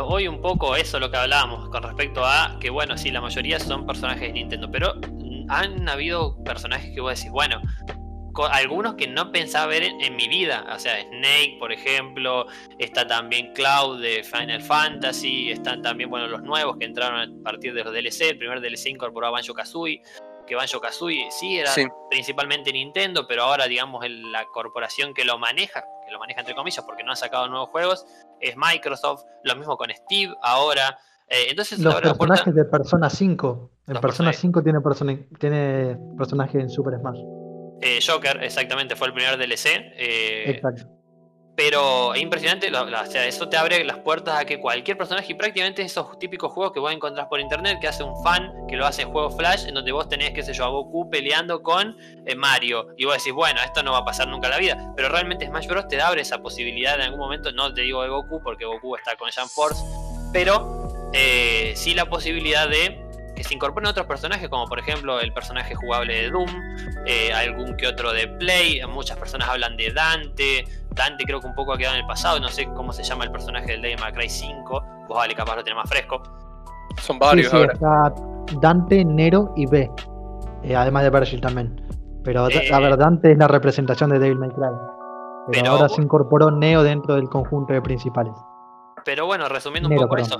Hoy un poco eso lo que hablábamos con respecto a que bueno, sí, la mayoría son personajes de Nintendo, pero han habido personajes que vos decís, bueno, algunos que no pensaba ver en, mi vida. O sea, Snake, por ejemplo, está también Cloud de Final Fantasy, están también, bueno, los nuevos que entraron a partir de los DLC. El primer DLC incorporó a Banjo Kazooie, que Banjo Kazooie sí era principalmente Nintendo, pero ahora, digamos, la corporación que lo maneja, que lo maneja entre comillas porque no ha sacado nuevos juegos, es Microsoft. Lo mismo con Steve ahora. Eh, entonces, los personajes de Persona 5. En Persona 5 tiene, tiene personajes en Super Smash. Eh, Joker, exactamente, fue el primer DLC. Eh, Exacto. Pero es impresionante, o sea, eso te abre las puertas a que cualquier personaje, y prácticamente esos típicos juegos que vos encontrás por internet, que hace un fan, que lo hace en juego Flash, en donde vos tenés, qué sé yo, a Goku peleando con eh, Mario, y vos decís, bueno, esto no va a pasar nunca en la vida, pero realmente Smash Bros. te abre esa posibilidad en algún momento, no te digo de Goku, porque Goku está con Jam Force, pero sí la posibilidad de que se incorporen otros personajes, como por ejemplo el personaje jugable de Doom, eh, algún que otro de Play, muchas personas hablan de Dante, Dante creo que un poco ha quedado en el pasado, no sé cómo se llama el personaje del Devil May Cry 5, vos vale, capaz lo tenés más fresco. Son varios ahora. Está Dante, Nero y B, eh, además de Virgil también. Pero a ver, eh, Dante es la representación de Devil May Cry. Pero, ahora se incorporó Neo dentro del conjunto de principales. Pero bueno, resumiendo un poco eso,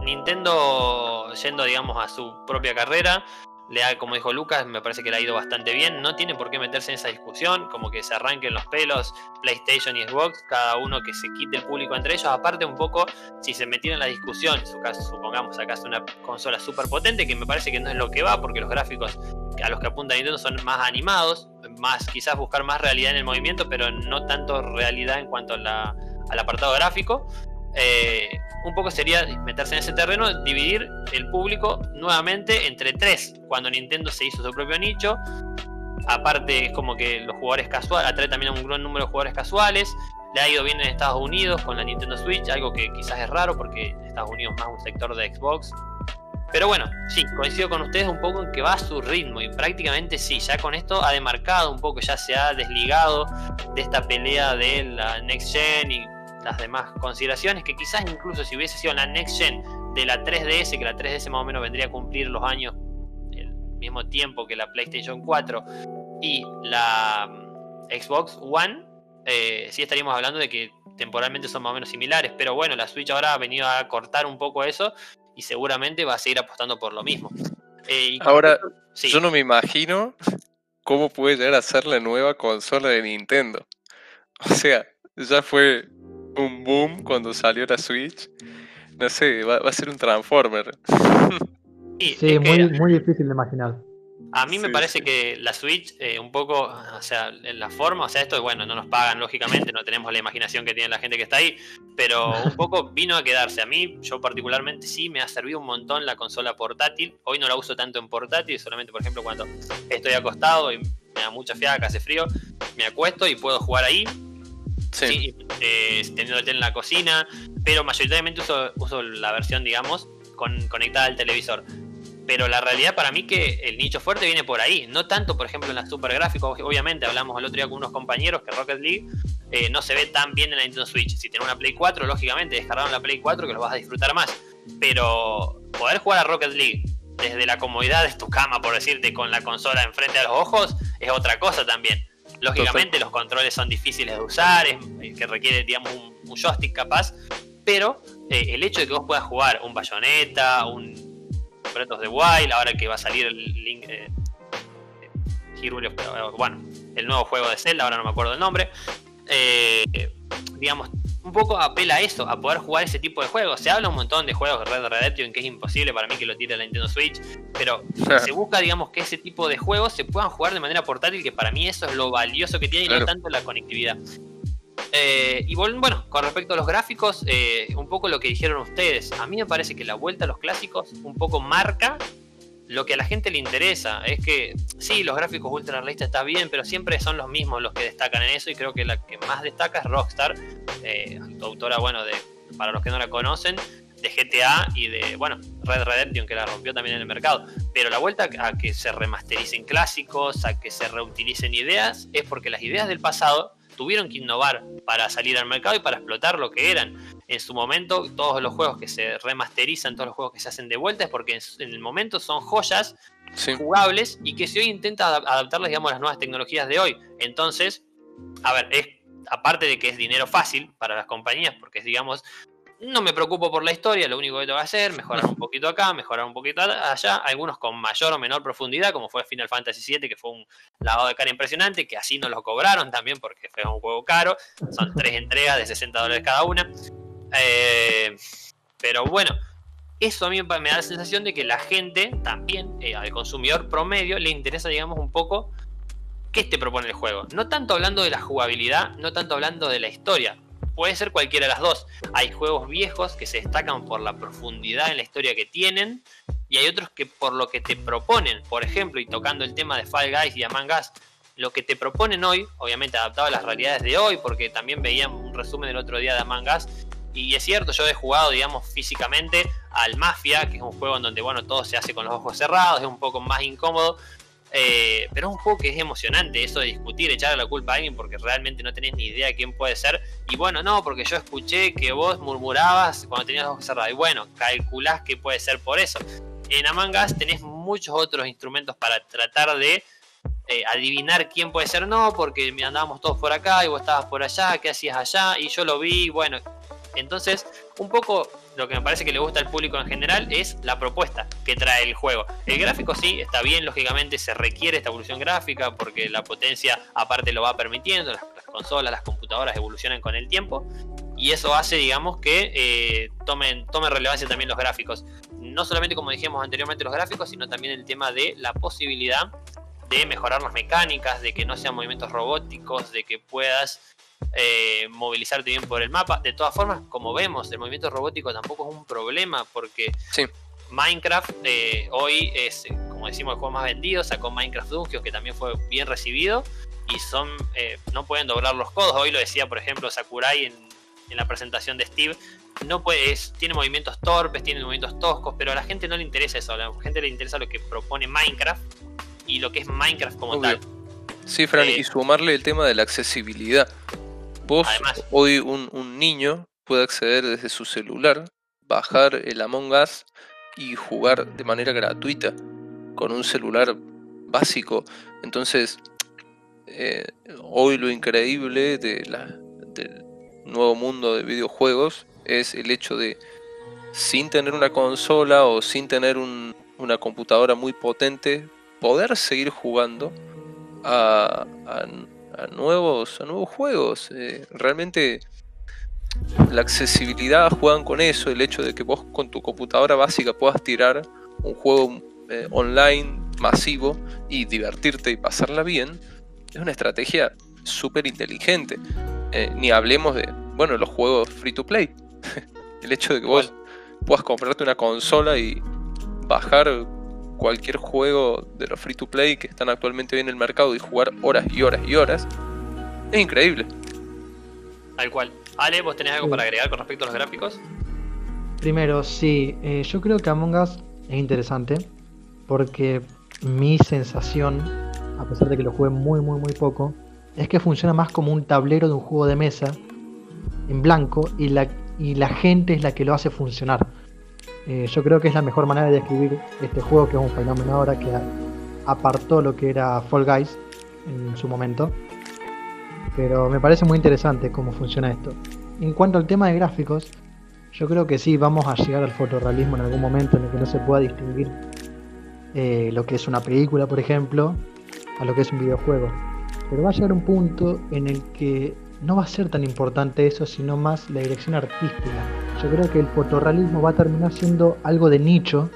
Nintendo, yendo digamos a su propia carrera, le ha, como dijo Lucas, me parece que le ha ido bastante bien. No tiene por qué meterse en esa discusión, como que se arranquen los pelos PlayStation y Xbox, cada uno que se quite el público entre ellos. Aparte, un poco, si se metieran en la discusión, en su caso, supongamos acá una consola súper potente, que me parece que no es lo que va, porque los gráficos a los que apunta Nintendo son más animados, más quizás buscar más realidad en el movimiento, pero no tanto realidad en cuanto al apartado gráfico. Eh, un poco sería meterse en ese terreno, dividir el público nuevamente entre tres, cuando Nintendo se hizo su propio nicho. Aparte es como que los jugadores casuales, atrae también a un gran número de jugadores casuales. Le ha ido bien en Estados Unidos con la Nintendo Switch, algo que quizás es raro porque Estados Unidos más un sector de Xbox. Pero bueno, sí, coincido con ustedes un poco en que va a su ritmo y prácticamente sí, ya con esto ha demarcado un poco, ya se ha desligado de esta pelea de la Next Gen y las demás consideraciones, que quizás incluso si hubiese sido la Next Gen de la 3DS, que la 3DS más o menos vendría a cumplir los años el mismo tiempo que la PlayStation 4 y la mm, Xbox One, eh, sí estaríamos hablando de que temporalmente son más o menos similares, pero bueno, la Switch ahora ha venido a cortar un poco eso y seguramente va a seguir apostando por lo mismo. Eh, ahora, yo no me imagino cómo puede llegar a ser la nueva consola de Nintendo. O sea, ya fue un boom cuando salió la Switch. No sé, va, a ser un Transformer. Sí, muy, muy difícil de imaginar. A mí me parece que la Switch, eh, un poco, o sea, en la forma, o sea, esto, bueno, no nos pagan, lógicamente, no tenemos la imaginación que tiene la gente que está ahí, pero un poco vino a quedarse. A mí, yo particularmente sí, me ha servido un montón la consola portátil. Hoy no la uso tanto en portátil, solamente, por ejemplo, cuando estoy acostado y me da mucha fiaca, hace frío, me acuesto y puedo jugar ahí sí. Eh, teniendo el tele en la cocina, pero mayoritariamente uso, uso la versión, digamos, con, conectada al televisor. Pero la realidad para mí que el nicho fuerte viene por ahí, no tanto, por ejemplo, en la super gráficos. Obviamente, hablamos el otro día con unos compañeros que Rocket League eh, no se ve tan bien en la Nintendo Switch. Si tienes una Play 4, lógicamente descargaron la Play 4 que lo vas a disfrutar más. Pero poder jugar a Rocket League desde la comodidad de tu cama, por decirte, con la consola enfrente a los ojos, es otra cosa también. Lógicamente los controles son difíciles de usar, es, eh, que requiere, digamos, un, joystick capaz, pero eh, el hecho de que vos puedas jugar un Bayonetta, un Breath of the Wild, ahora que va a salir el Link... Eh, bueno, el nuevo juego de Zelda, ahora no me acuerdo el nombre. Eh, digamos, un poco apela a eso, a poder jugar ese tipo de juegos. Se habla un montón de juegos de Red Dead Redemption que es imposible para mí que lo tire la Nintendo Switch, pero se busca, digamos, que ese tipo de juegos se puedan jugar de manera portátil, que para mí eso es lo valioso que tiene y no tanto la conectividad. Eh, y bueno, con respecto a los gráficos, eh, un poco lo que dijeron ustedes. A mí me parece que la vuelta a los clásicos un poco marca lo que a la gente le interesa. Es que sí, los gráficos ultra realistas está bien, pero siempre son los mismos los que destacan en eso. Y creo que la que más destaca es Rockstar, eh, autora, bueno, de, para los que no la conocen, de GTA y de, bueno, Red Redemption, que la rompió también en el mercado. Pero la vuelta a que se remastericen clásicos, a que se reutilicen ideas, es porque las ideas del pasado tuvieron que innovar para salir al mercado y para explotar lo que eran. En su momento, todos los juegos que se remasterizan, todos los juegos que se hacen de vuelta, es porque en el momento son joyas jugables y que si hoy intenta adaptarlas, digamos, a las nuevas tecnologías de hoy. Entonces, a ver, es aparte de que es dinero fácil para las compañías, porque es, digamos, no me preocupo por la historia, lo único que tengo que hacer, mejorar un poquito acá, mejorar un poquito allá, algunos con mayor o menor profundidad, como fue Final Fantasy VII, que fue un lavado de cara impresionante, que así no lo cobraron también porque fue un juego caro, son tres entregas de 60 dólares cada una. Eh, pero bueno, eso a mí me da la sensación de que la gente también, eh, al consumidor promedio, le interesa, digamos, un poco qué te propone el juego. No tanto hablando de la jugabilidad, no tanto hablando de la historia, puede ser cualquiera de las dos. Hay juegos viejos que se destacan por la profundidad en la historia que tienen y hay otros que por lo que te proponen, por ejemplo, y tocando el tema de Fall Guys y Among Us, lo que te proponen hoy, obviamente adaptado a las realidades de hoy, porque también veíamos un resumen el otro día de Among Us, y es cierto, yo he jugado, digamos, físicamente al Mafia, que es un juego en donde, bueno, todo se hace con los ojos cerrados, es un poco más incómodo, eh, pero es un juego que es emocionante, eso de discutir, echarle la culpa a alguien porque realmente no tenés ni idea de quién puede ser. Y bueno, no, porque yo escuché que vos murmurabas cuando tenías los ojos cerrados. Y bueno, calculás que puede ser por eso. En Among Us tenés muchos otros instrumentos para tratar de eh, adivinar quién puede ser, no, porque andábamos todos por acá y vos estabas por allá, qué hacías allá, y yo lo vi, bueno. Entonces, un poco lo que me parece que le gusta al público en general es la propuesta que trae el juego. El gráfico sí, está bien, lógicamente se requiere esta evolución gráfica porque la potencia aparte lo va permitiendo, las, consolas, las computadoras evolucionan con el tiempo y eso hace, digamos, que eh, tomen, tomen relevancia también los gráficos. No solamente como dijimos anteriormente los gráficos, sino también el tema de la posibilidad de mejorar las mecánicas, de que no sean movimientos robóticos, de que puedas eh, movilizarte bien por el mapa. De todas formas, como vemos, el movimiento robótico tampoco es un problema porque Minecraft eh, hoy es, como decimos, el juego más vendido. Sacó Minecraft Dungeons, que también fue bien recibido. Y son eh, no pueden doblar los codos. Hoy lo decía, por ejemplo, Sakurai en, en la presentación de Steve. No puede, tiene movimientos torpes, tiene movimientos toscos, pero a la gente no le interesa eso. A la gente le interesa lo que propone Minecraft y lo que es Minecraft como tal. Sí, Fran, y sumarle el tema de la accesibilidad. Vos, hoy un, niño puede acceder desde su celular, bajar el Among Us y jugar de manera gratuita con un celular básico. Entonces, eh, hoy lo increíble de la, del nuevo mundo de videojuegos es el hecho de, sin tener una consola o sin tener una computadora muy potente, poder seguir jugando a, a nuevos, a nuevos juegos. Eh, realmente la accesibilidad juegan con eso, el hecho de que vos con tu computadora básica puedas tirar un juego eh, online masivo y divertirte y pasarla bien, es una estrategia súper inteligente. Eh, ni hablemos de, bueno, los juegos free to play. el hecho de que vos puedas comprarte una consola y bajar cualquier juego de los free to play que están actualmente en el mercado y jugar horas y horas y horas, es increíble. Tal cual. Ale, ¿vos tenés algo para agregar con respecto a los gráficos? Primero, sí, eh, yo creo que Among Us es interesante porque mi sensación, a pesar de que lo jugué muy, muy, muy poco, es que funciona más como un tablero de un juego de mesa en blanco y la, y la gente es la que lo hace funcionar. Eh, yo creo que es la mejor manera de describir este juego, que es un fenómeno ahora que apartó lo que era Fall Guys en su momento. Pero me parece muy interesante cómo funciona esto. En cuanto al tema de gráficos, yo creo que sí, vamos a llegar al fotorrealismo en algún momento en el que no se pueda distinguir eh, lo que es una película, por ejemplo, a lo que es un videojuego. Pero va a llegar un punto en el que no va a ser tan importante eso, sino más la dirección artística. Yo creo que el fotorrealismo va a terminar siendo algo de nicho,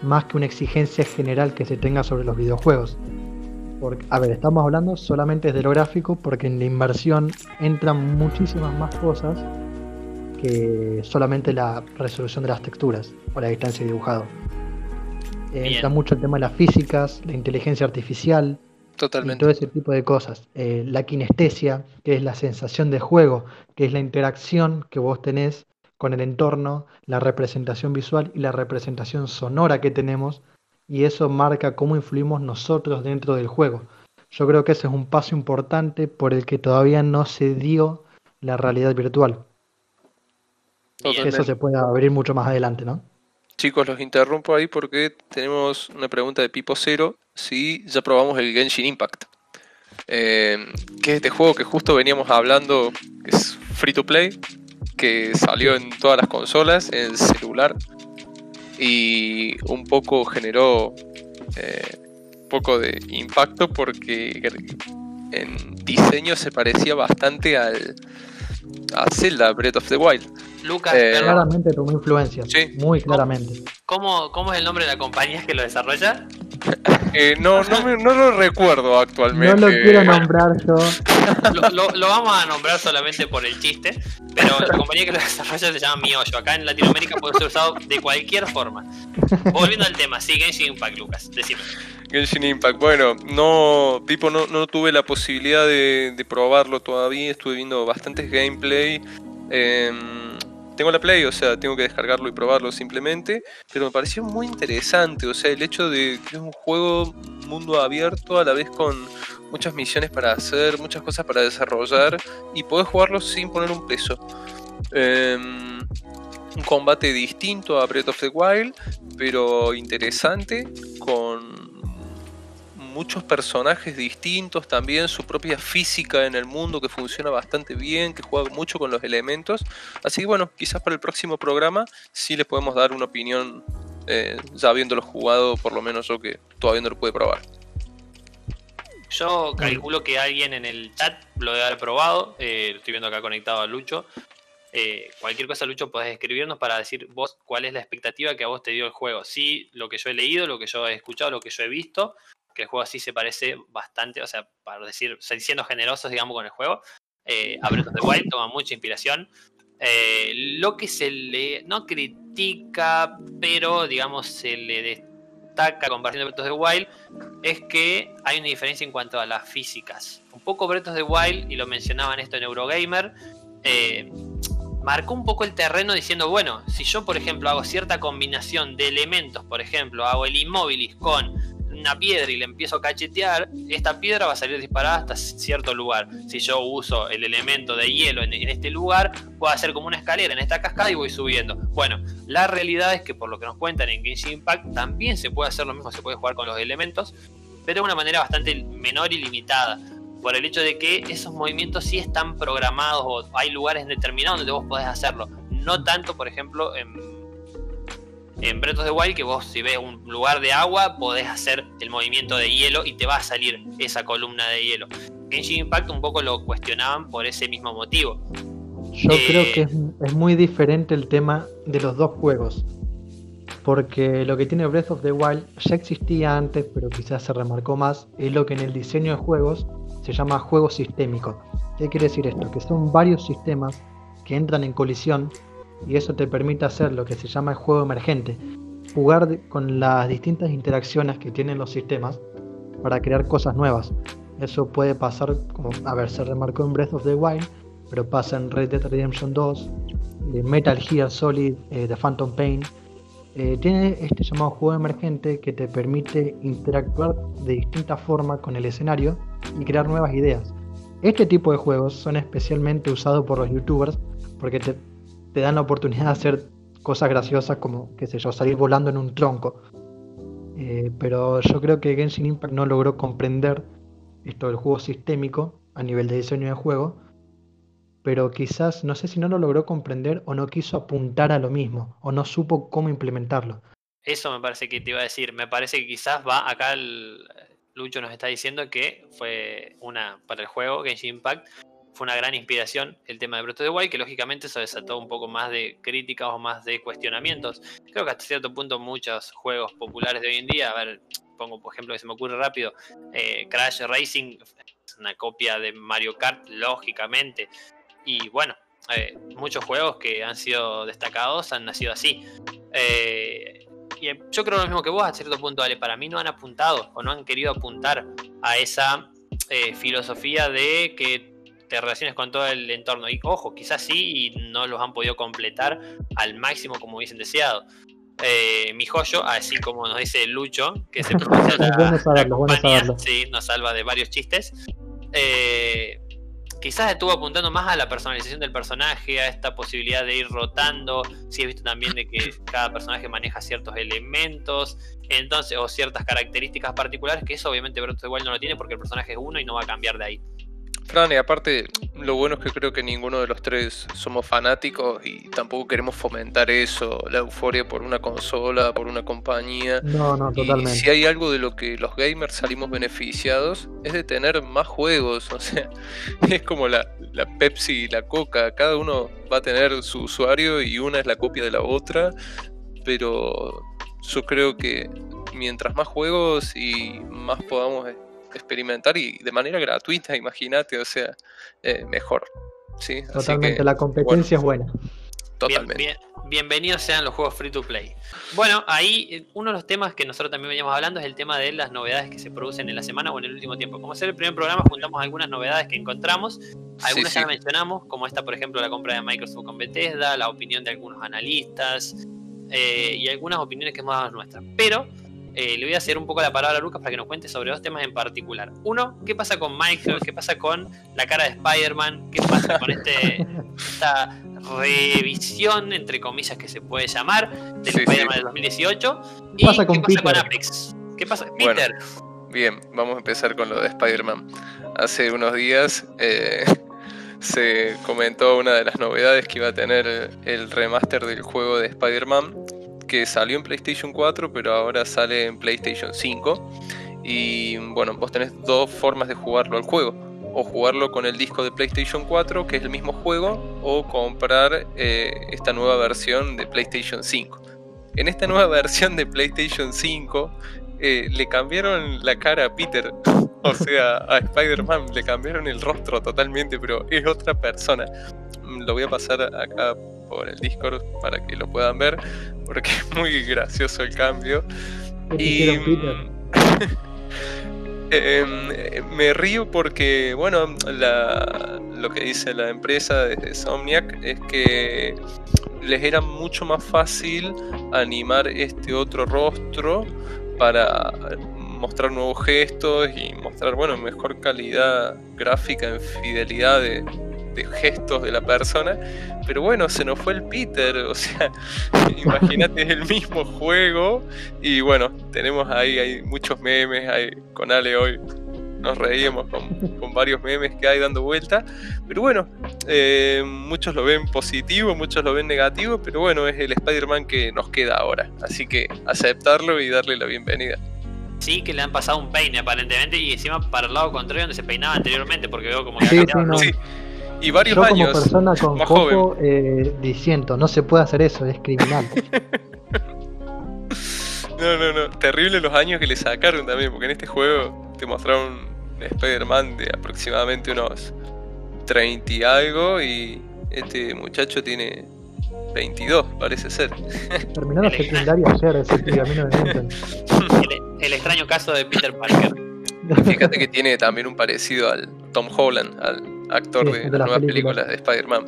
más que una exigencia general que se tenga sobre los videojuegos. Porque, a ver, estamos hablando solamente de lo gráfico, porque en la inversión entran muchísimas más cosas que solamente la resolución de las texturas o la distancia de dibujado. entra mucho el tema de las físicas, la inteligencia artificial, Totalmente. todo ese tipo de cosas. Eh, la kinestesia, que es la sensación de juego, que es la interacción que vos tenés con el entorno, la representación visual y la representación sonora que tenemos, y eso marca cómo influimos nosotros dentro del juego. Yo creo que ese es un paso importante por el que todavía no se dio la realidad virtual. Eso se puede abrir mucho más adelante, ¿no? Chicos, los interrumpo ahí porque tenemos una pregunta de Pipo Cero. Si ya probamos el Genshin Impact. Eh, que es este juego que justo veníamos hablando, que es free to play, que salió en todas las consolas, en el celular, y un poco generó eh, un poco de impacto porque en diseño se parecía bastante al a Zelda Breath of the Wild. Lucas, eh, claramente tomó influencia. Sí. Muy claramente. ¿Cómo, ¿Cómo es el nombre de la compañía que lo desarrolla? Eh, no, no, no, lo recuerdo actualmente. No lo quiero nombrar yo. Lo, vamos a nombrar solamente por el chiste, pero la compañía que lo desarrolla se llama Miollo. Acá en Latinoamérica puede ser usado de cualquier forma. Volviendo al tema, sí, Genshin Impact, Lucas, decime. Genshin Impact, bueno, no, tipo, no, no tuve la posibilidad de, de probarlo todavía, estuve viendo bastantes gameplay. Eh, tengo la Play, o sea, tengo que descargarlo y probarlo simplemente, pero me pareció muy interesante, o sea, el hecho de que es un juego mundo abierto a la vez con muchas misiones para hacer, muchas cosas para desarrollar y poder jugarlo sin poner un peso. Em, un combate distinto a Breath of the Wild, pero interesante, muchos personajes distintos, también su propia física en el mundo que funciona bastante bien, que juega mucho con los elementos. Así que bueno, quizás para el próximo programa sí les podemos dar una opinión eh, ya habiéndolo jugado, por lo menos yo que todavía no lo pude probar. Yo calculo que alguien en el chat lo debe haber probado. Eh, estoy viendo acá conectado a Lucho. Eh, cualquier cosa, Lucho, podés escribirnos para decir vos cuál es la expectativa que a vos te dio el juego. Sí, lo que yo he leído, lo que yo he escuchado, lo que yo he visto, que el juego así se parece bastante, o sea, para decir, siendo generosos, digamos, con el juego, eh, a Breath of the Wild toma mucha inspiración. Eh, lo que se le, no critica, pero digamos, se le destaca con comparación de Breath of the Wild, es que hay una diferencia en cuanto a las físicas. Un poco Breath of the Wild, y lo mencionaban esto en Eurogamer, eh, marcó un poco el terreno diciendo, bueno, si yo por ejemplo hago cierta combinación de elementos, por ejemplo, hago el Immobilis con una piedra y le empiezo a cachetear, esta piedra va a salir disparada hasta cierto lugar. Si yo uso el elemento de hielo en, este lugar, puedo hacer como una escalera en esta cascada y voy subiendo. Bueno, la realidad es que por lo que nos cuentan en Genshin Impact también se puede hacer lo mismo, se puede jugar con los elementos, pero de una manera bastante menor y limitada. Por el hecho de que esos movimientos sí están programados o hay lugares determinados donde vos podés hacerlo. No tanto, por ejemplo, en en Breath of the Wild que vos si ves un lugar de agua podés hacer el movimiento de hielo y te va a salir esa columna de hielo. Genshin Impact un poco lo cuestionaban por ese mismo motivo. Yo eh, creo que es, muy diferente el tema de los dos juegos. Porque lo que tiene Breath of the Wild ya existía antes, pero quizás se remarcó más, es lo que en el diseño de juegos se llama juego sistémico. ¿Qué quiere decir esto? Que son varios sistemas que entran en colisión y eso te permite hacer lo que se llama el juego emergente, jugar con las distintas interacciones que tienen los sistemas para crear cosas nuevas. Eso puede pasar, como, a ver, se remarcó en Breath of the Wild, pero pasa en Red Dead Redemption 2, de Metal Gear Solid, eh, de Phantom Pain. Eh, tiene este llamado juego emergente que te permite interactuar de distintas formas con el escenario y crear nuevas ideas. Este tipo de juegos son especialmente usados por los youtubers porque te te dan la oportunidad de hacer cosas graciosas como, qué sé yo, salir volando en un tronco. Eh, pero yo creo que Genshin Impact no logró comprender esto del juego sistémico a nivel de diseño de juego, pero quizás, no sé si no lo logró comprender o no quiso apuntar a lo mismo, o no supo cómo implementarlo. Eso me parece que te iba a decir, me parece que quizás va acá Lucho nos está diciendo que fue una, para el juego, Genshin Impact, fue una gran inspiración el tema de Breath of the Wild, que lógicamente eso desató un poco más de críticas o más de cuestionamientos. Creo que hasta cierto punto muchos juegos populares de hoy en día, a ver, pongo por ejemplo que se me ocurre rápido, eh, Crash Racing una copia de Mario Kart, lógicamente. Y bueno, eh, muchos juegos que han sido destacados han nacido así. Eh, y yo creo lo mismo que vos, a cierto punto, vale, para mí no han apuntado o no han querido apuntar a esa filosofía de que te relaciones con todo el entorno. Y ojo, quizás sí y no los han podido completar al máximo como hubiesen deseado. Eh, mi joyo, así como nos dice Lucho, que se pronuncia la, sí, nos salva de varios chistes. Eh, quizás estuvo apuntando más a la personalización del personaje, a esta posibilidad de ir rotando. Sí, he visto también de que cada personaje maneja ciertos elementos, entonces, o ciertas características particulares, que eso obviamente Breath igual no lo tiene porque el personaje es uno y no va a cambiar de ahí. Fran, y aparte, lo bueno es que creo que ninguno de los tres somos fanáticos y tampoco queremos fomentar eso, la euforia por una consola, por una compañía. No, no, totalmente. Y si hay algo de lo que los gamers salimos beneficiados, es de tener más juegos. O sea, es como la, la Pepsi y la Coca, cada uno va a tener su usuario y una es la copia de la otra, pero yo creo que mientras más juegos y más podamos experimentar y de manera gratuita, imagínate, o sea, eh, mejor. ¿sí? Totalmente, la competencia es buena. Totalmente. bienvenidos sean los juegos free to play. Bueno, ahí eh, uno de los temas que nosotros también veníamos hablando es el tema de las novedades que se producen en la semana o en el último tiempo. Como ser el primer programa, juntamos algunas novedades que encontramos. Algunas ya mencionamos, como esta, por ejemplo, la compra de Microsoft con Bethesda, la opinión de algunos analistas eh, y algunas opiniones que hemos dado nuestras. Pero eh, le voy a hacer un poco la palabra a Lucas para que nos cuente sobre dos temas en particular. Uno, ¿qué pasa con Michael? ¿Qué pasa con la cara de Spider-Man? ¿Qué pasa con este, esta revisión, entre comillas, que se puede llamar, del Spider-Man del 2018? ¿Qué pasa con, ¿qué pasa con Apex? ¿Qué pasa? Peter. bien, vamos a empezar con lo de Spider-Man. Hace unos días eh, se comentó una de las novedades que iba a tener el remaster del juego de Spider-Man que salió en PlayStation 4, pero ahora sale en PlayStation 5. Y bueno, vos tenés dos formas de jugarlo al juego. O jugarlo con el disco de PlayStation 4, que es el mismo juego, o comprar eh, esta nueva versión de PlayStation 5. En esta nueva versión de PlayStation 5 eh, le cambiaron la cara a Peter, o sea, a Spider-Man, le cambiaron el rostro totalmente, pero es otra persona. Lo voy a pasar acá por el Discord para que lo puedan ver, porque es muy gracioso el cambio. Y em, me río porque, bueno, lo que dice la empresa desde Somniac es que les era mucho más fácil animar este otro rostro para mostrar nuevos gestos y mostrar, bueno, mejor calidad gráfica en fidelidad de, gestos de la persona. Pero bueno, se nos fue el Peter, o sea, imagínate, es el mismo juego. Y bueno, tenemos ahí, hay muchos memes, hay, con Ale hoy nos reímos con, varios memes que hay dando vuelta. Pero bueno, eh, muchos lo ven positivo, muchos lo ven negativo, pero bueno, es el Spider-Man que nos queda ahora. Así que aceptarlo y darle la bienvenida. Sí, que le han pasado un peine aparentemente y encima para el lado contrario donde se peinaba anteriormente, porque veo como que sí, sí, y varios Yo como persona con cojo eh, diciendo, no se puede hacer eso, es criminal. no, no, no. Terrible los años que le sacaron también, porque en este juego te mostraron un Spider-Man de aproximadamente unos 30 y algo, y este muchacho tiene 22, parece ser. Terminó la secundaria ayer, así que a mí no me el, el extraño caso de Peter Parker. Fíjate que tiene también un parecido al Tom Holland, al actor de, las nuevas películas de Spider-Man.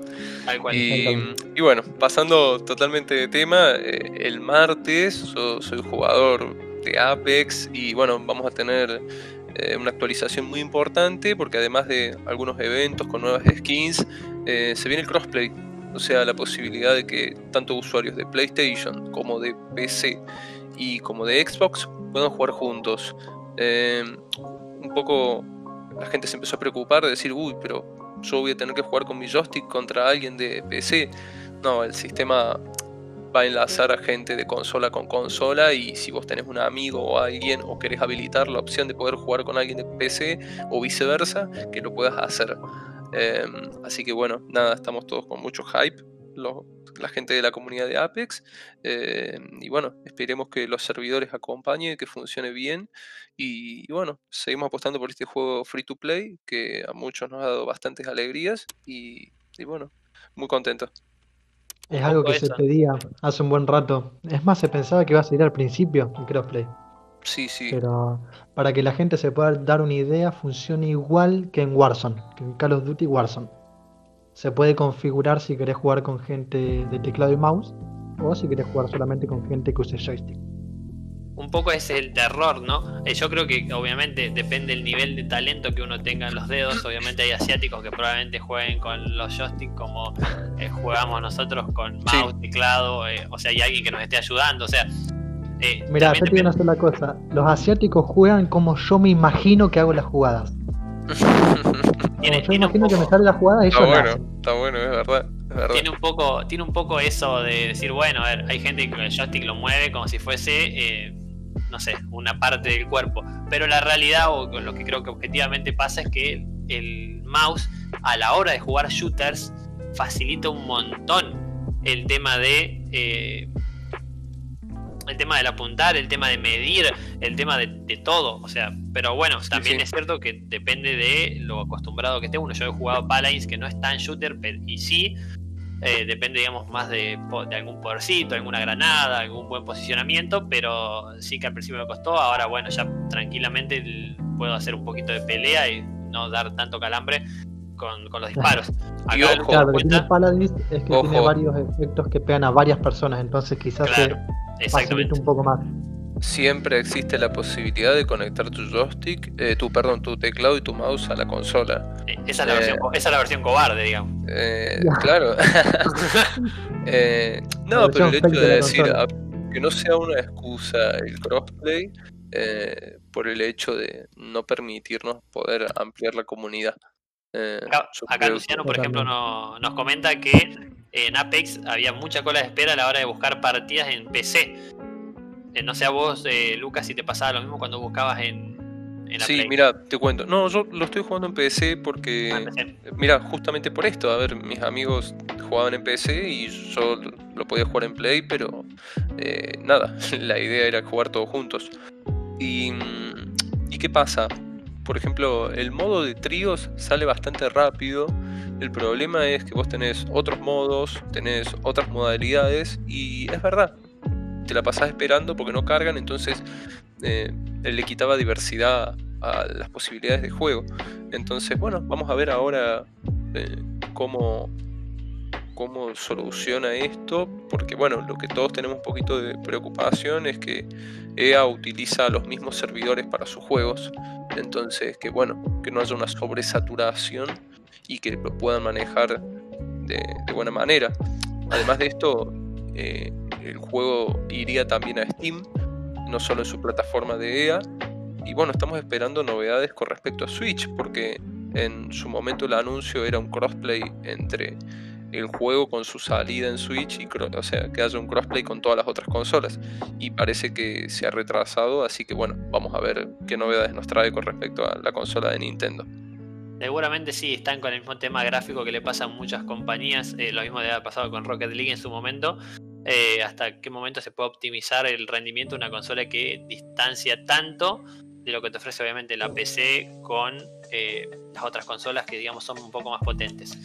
Y, bueno, pasando totalmente de tema, eh, el martes soy jugador de Apex y bueno, vamos a tener eh, una actualización muy importante porque además de algunos eventos con nuevas skins, eh, se viene el crossplay. O sea, la posibilidad de que tanto usuarios de PlayStation como de PC y como de Xbox puedan jugar juntos. un poco la gente se empezó a preocupar de decir, uy, pero yo voy a tener que jugar con mi joystick contra alguien de PC. No, el sistema va a enlazar a gente de consola con consola y si vos tenés un amigo o alguien o querés habilitar la opción de poder jugar con alguien de PC o viceversa, que lo puedas hacer. Em, así que bueno, nada, estamos todos con mucho hype, la gente de la comunidad de Apex. Em, y bueno, esperemos que los servidores acompañen, que funcione bien. Y, bueno, seguimos apostando por este juego free to play, que a muchos nos ha dado bastantes alegrías. Y, y bueno, muy contentos. Es algo que se pedía hace un buen rato. Es más, se pensaba que iba a salir al principio en Crossplay. Sí, sí. Pero para que la gente se pueda dar una idea, funciona igual que en Warzone, que en Call of Duty Warzone. Se puede configurar si querés jugar con gente de teclado y mouse o si querés jugar solamente con gente que use joystick un poco es el terror, ¿no? Eh, yo creo que obviamente depende del nivel de talento que uno tenga en los dedos. Obviamente hay asiáticos que probablemente jueguen con los joysticks como eh, jugamos nosotros con mouse, teclado, eh, o sea, hay alguien que nos esté ayudando, o sea... Mira, yo te voy a hacer una cosa. Los asiáticos juegan como yo me imagino que hago las jugadas. tiene, yo imagino que me sale la jugada y Está bueno, está bueno, es verdad. Tiene un poco, tiene un poco eso de decir, bueno, a ver, hay gente que el joystick lo mueve como si fuese no sé, una parte del cuerpo. Pero la realidad, o lo que creo que objetivamente pasa, es que el mouse a la hora de jugar shooters facilita un montón el tema de... Eh, el tema del apuntar, el tema de medir, el tema de, todo, o sea, pero bueno, también es cierto que depende de lo acostumbrado que esté uno. Yo he jugado Paladins que no es tan shooter, pero, y sí, eh, depende, digamos, más de, algún podercito, alguna granada, algún buen posicionamiento, pero sí que al principio me costó. Ahora, bueno, ya tranquilamente puedo hacer un poquito de pelea y no dar tanto calambre con, los disparos. Acá claro, lo que tiene Paladins es que tiene varios efectos que pegan a varias personas, entonces quizás se facilita un poco más siempre existe la posibilidad de conectar tu joystick, eh, tu perdón, tu teclado y tu mouse a la consola. Eh, esa, es la versión, esa es la versión cobarde, digamos. Eh, claro. no, pero el hecho de, decir que no sea una excusa el crossplay por el hecho de no permitirnos poder ampliar la comunidad. Acá, Luciano, por ejemplo, nos comenta que en Apex había mucha cola de espera a la hora de buscar partidas en PC. Eh, no sé a vos, eh, Lucas, si te pasaba lo mismo cuando buscabas en, en Sí, mira, te cuento. No, yo lo estoy jugando en PC porque. Ah, mira, justamente por esto. A ver, mis amigos jugaban en PC y yo lo podía jugar en Play, pero eh, nada, la idea era jugar todos juntos. Y, ¿Y qué pasa? Por ejemplo, el modo de tríos sale bastante rápido. El problema es que vos tenés otros modos, tenés otras modalidades y es verdad, te la pasás esperando porque no cargan, entonces eh, le quitaba diversidad a las posibilidades de juego. Entonces, bueno, vamos a ver ahora eh, cómo, cómo soluciona esto, porque bueno, lo que todos tenemos un poquito de preocupación es que EA utiliza los mismos servidores para sus juegos, entonces que bueno, que no haya una sobresaturación y que lo puedan manejar de, buena manera. Además de esto, eh, el juego iría también a Steam, no solo en su plataforma de EA. Y bueno, estamos esperando novedades con respecto a Switch, porque en su momento el anuncio era un crossplay entre el juego con su salida en Switch y o sea que haya un crossplay con todas las otras consolas y parece que se ha retrasado así que bueno vamos a ver qué novedades nos trae con respecto a la consola de Nintendo Seguramente sí, están con el mismo tema gráfico que le pasa a muchas compañías, eh, lo mismo debe haber pasado con Rocket League en su momento, eh, hasta qué momento se puede optimizar el rendimiento de una consola que distancia tanto de lo que te ofrece obviamente la PC con eh, las otras consolas que digamos son un poco más potentes.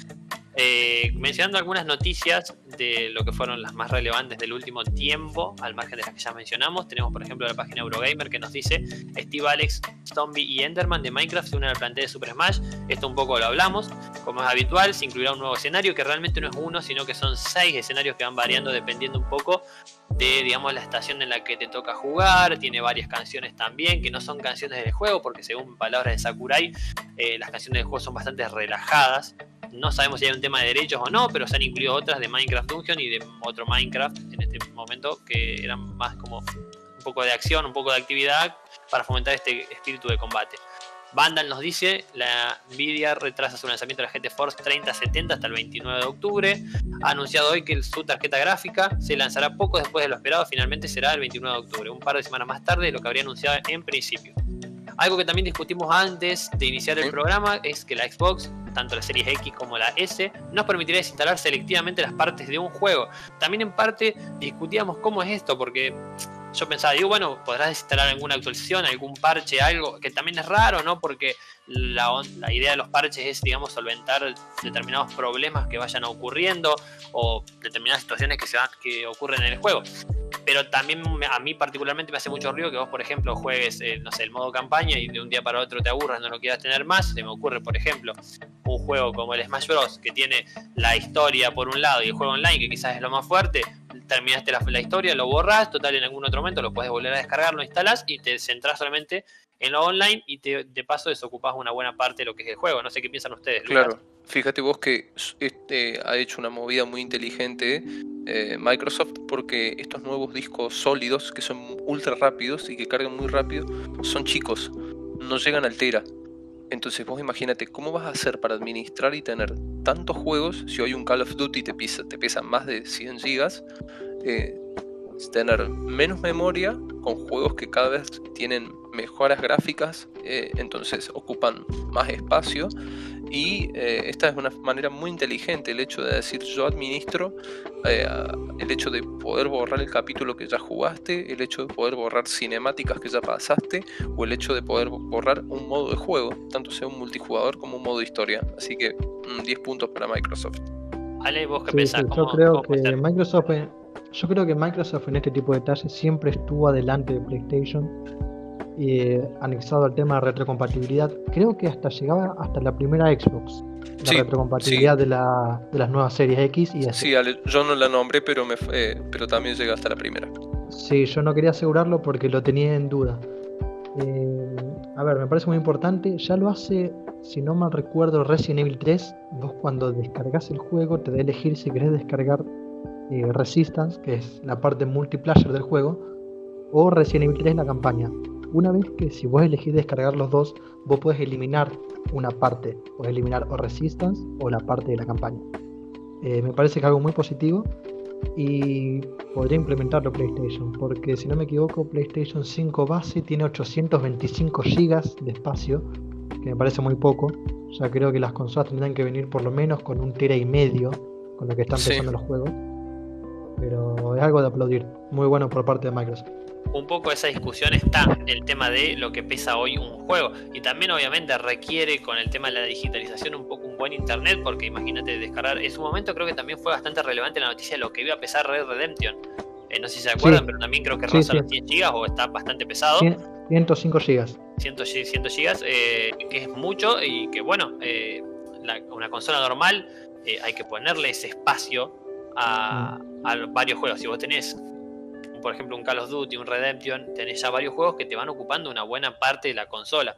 Eh, mencionando algunas noticias de lo que fueron las más relevantes del último tiempo, al margen de las que ya mencionamos, tenemos por ejemplo la página Eurogamer que nos dice Steve Alex, Zombie y Enderman de Minecraft se unen al plantel de Super Smash. Esto un poco lo hablamos. Como es habitual, se incluirá un nuevo escenario que realmente no es uno, sino que son seis escenarios que van variando dependiendo un poco de digamos la estación en la que te toca jugar. Tiene varias canciones también que no son canciones del juego, porque según palabras de Sakurai, eh, las canciones del juego son bastante relajadas no sabemos si hay un tema de derechos o no, pero se han incluido otras de Minecraft Dungeon y de otro Minecraft en este momento que eran más como un poco de acción, un poco de actividad para fomentar este espíritu de combate. Vandal nos dice, la Nvidia retrasa su lanzamiento de la GT Force 3070 hasta el 29 de octubre. Ha anunciado hoy que su tarjeta gráfica se lanzará poco después de lo esperado, finalmente será el 29 de octubre, un par de semanas más tarde de lo que habría anunciado en principio. Algo que también discutimos antes de iniciar el programa es que la Xbox, tanto la Series X como la S, nos permitiría desinstalar selectivamente las partes de un juego. También en parte discutíamos cómo es esto, porque yo pensaba, digo, bueno, podrás desinstalar alguna actualización, algún parche, algo, que también es raro, ¿no? Porque la, la, idea de los parches es, digamos, solventar determinados problemas que vayan ocurriendo o determinadas situaciones que, se van, que ocurren en el juego. Pero también a mí particularmente me hace mucho ruido que vos, por ejemplo, juegues, eh, no sé, el modo campaña y de un día para otro te aburras, no lo quieras tener más. Se me ocurre, por ejemplo, un juego como el Smash Bros. que tiene la historia por un lado y el juego online que quizás es lo más fuerte. Terminaste la, historia, lo borras, total en algún otro momento lo puedes volver a descargar, lo instalas y te centras solamente en lo online y te, de paso desocupas una buena parte de lo que es el juego. No sé qué piensan ustedes. Claro, fíjate vos que este ha hecho una movida muy inteligente eh, Microsoft porque estos nuevos discos sólidos que son ultra rápidos y que cargan muy rápido son chicos, no llegan al tera. Entonces vos imagínate cómo vas a hacer para administrar y tener tantos juegos si hoy un Call of Duty te pesa, te pesa más de 100 gigas. Eh, tener menos memoria con juegos que cada vez tienen mejoras gráficas, eh, entonces ocupan más espacio y eh, esta es una manera muy inteligente el hecho de decir yo administro eh, el hecho de poder borrar el capítulo que ya jugaste, el hecho de poder borrar cinemáticas que ya pasaste o el hecho de poder borrar un modo de juego, tanto sea un multijugador como un modo de historia. Así que 10 puntos para Microsoft. Ale, ¿vos qué pensás? yo creo que Microsoft yo creo que Microsoft en este tipo de detalles siempre estuvo adelante de PlayStation y anexado al tema de retrocompatibilidad. Creo que hasta llegaba hasta la primera Xbox. La retrocompatibilidad de, la, de, las nuevas series X y S. Sí, yo no la nombré, pero, me fue, pero también llega hasta la primera. Sí, yo no quería asegurarlo porque lo tenía en duda. Eh, a ver, me parece muy importante. Ya lo hace, si no mal recuerdo, Resident Evil 3. Vos cuando descargas el juego te da a elegir si querés descargar eh, Resistance, que es la parte multiplayer del juego, o Resident Evil 3 la campaña. Una vez que si vos elegís descargar los dos, vos podés eliminar una parte, podés eliminar o Resistance o la parte de la campaña. Eh, me parece que es algo muy positivo y podría implementarlo PlayStation, porque si no me equivoco, PlayStation 5 base tiene 825 GB de espacio, que me parece muy poco. Ya creo que las consolas tendrán que venir por lo menos con un tera y medio con lo que están empezando los juegos pero es algo de aplaudir. Muy bueno por parte de Microsoft. Un poco esa discusión está el tema de lo que pesa hoy un juego y también obviamente requiere con el tema de la digitalización un poco un buen internet porque imagínate descargar, en su momento creo que también fue bastante relevante la noticia de lo que iba a pesar Red Redemption. Eh, no sé si se acuerdan, pero también creo que roza los 100 GB o está bastante pesado. 105 GB. 100, 100 GB, que es mucho y que bueno, eh, una consola normal eh, hay que ponerle ese espacio a, varios juegos. Si vos tenés, por ejemplo, un Call of Duty, un Redemption, tenés ya varios juegos que te van ocupando una buena parte de la consola.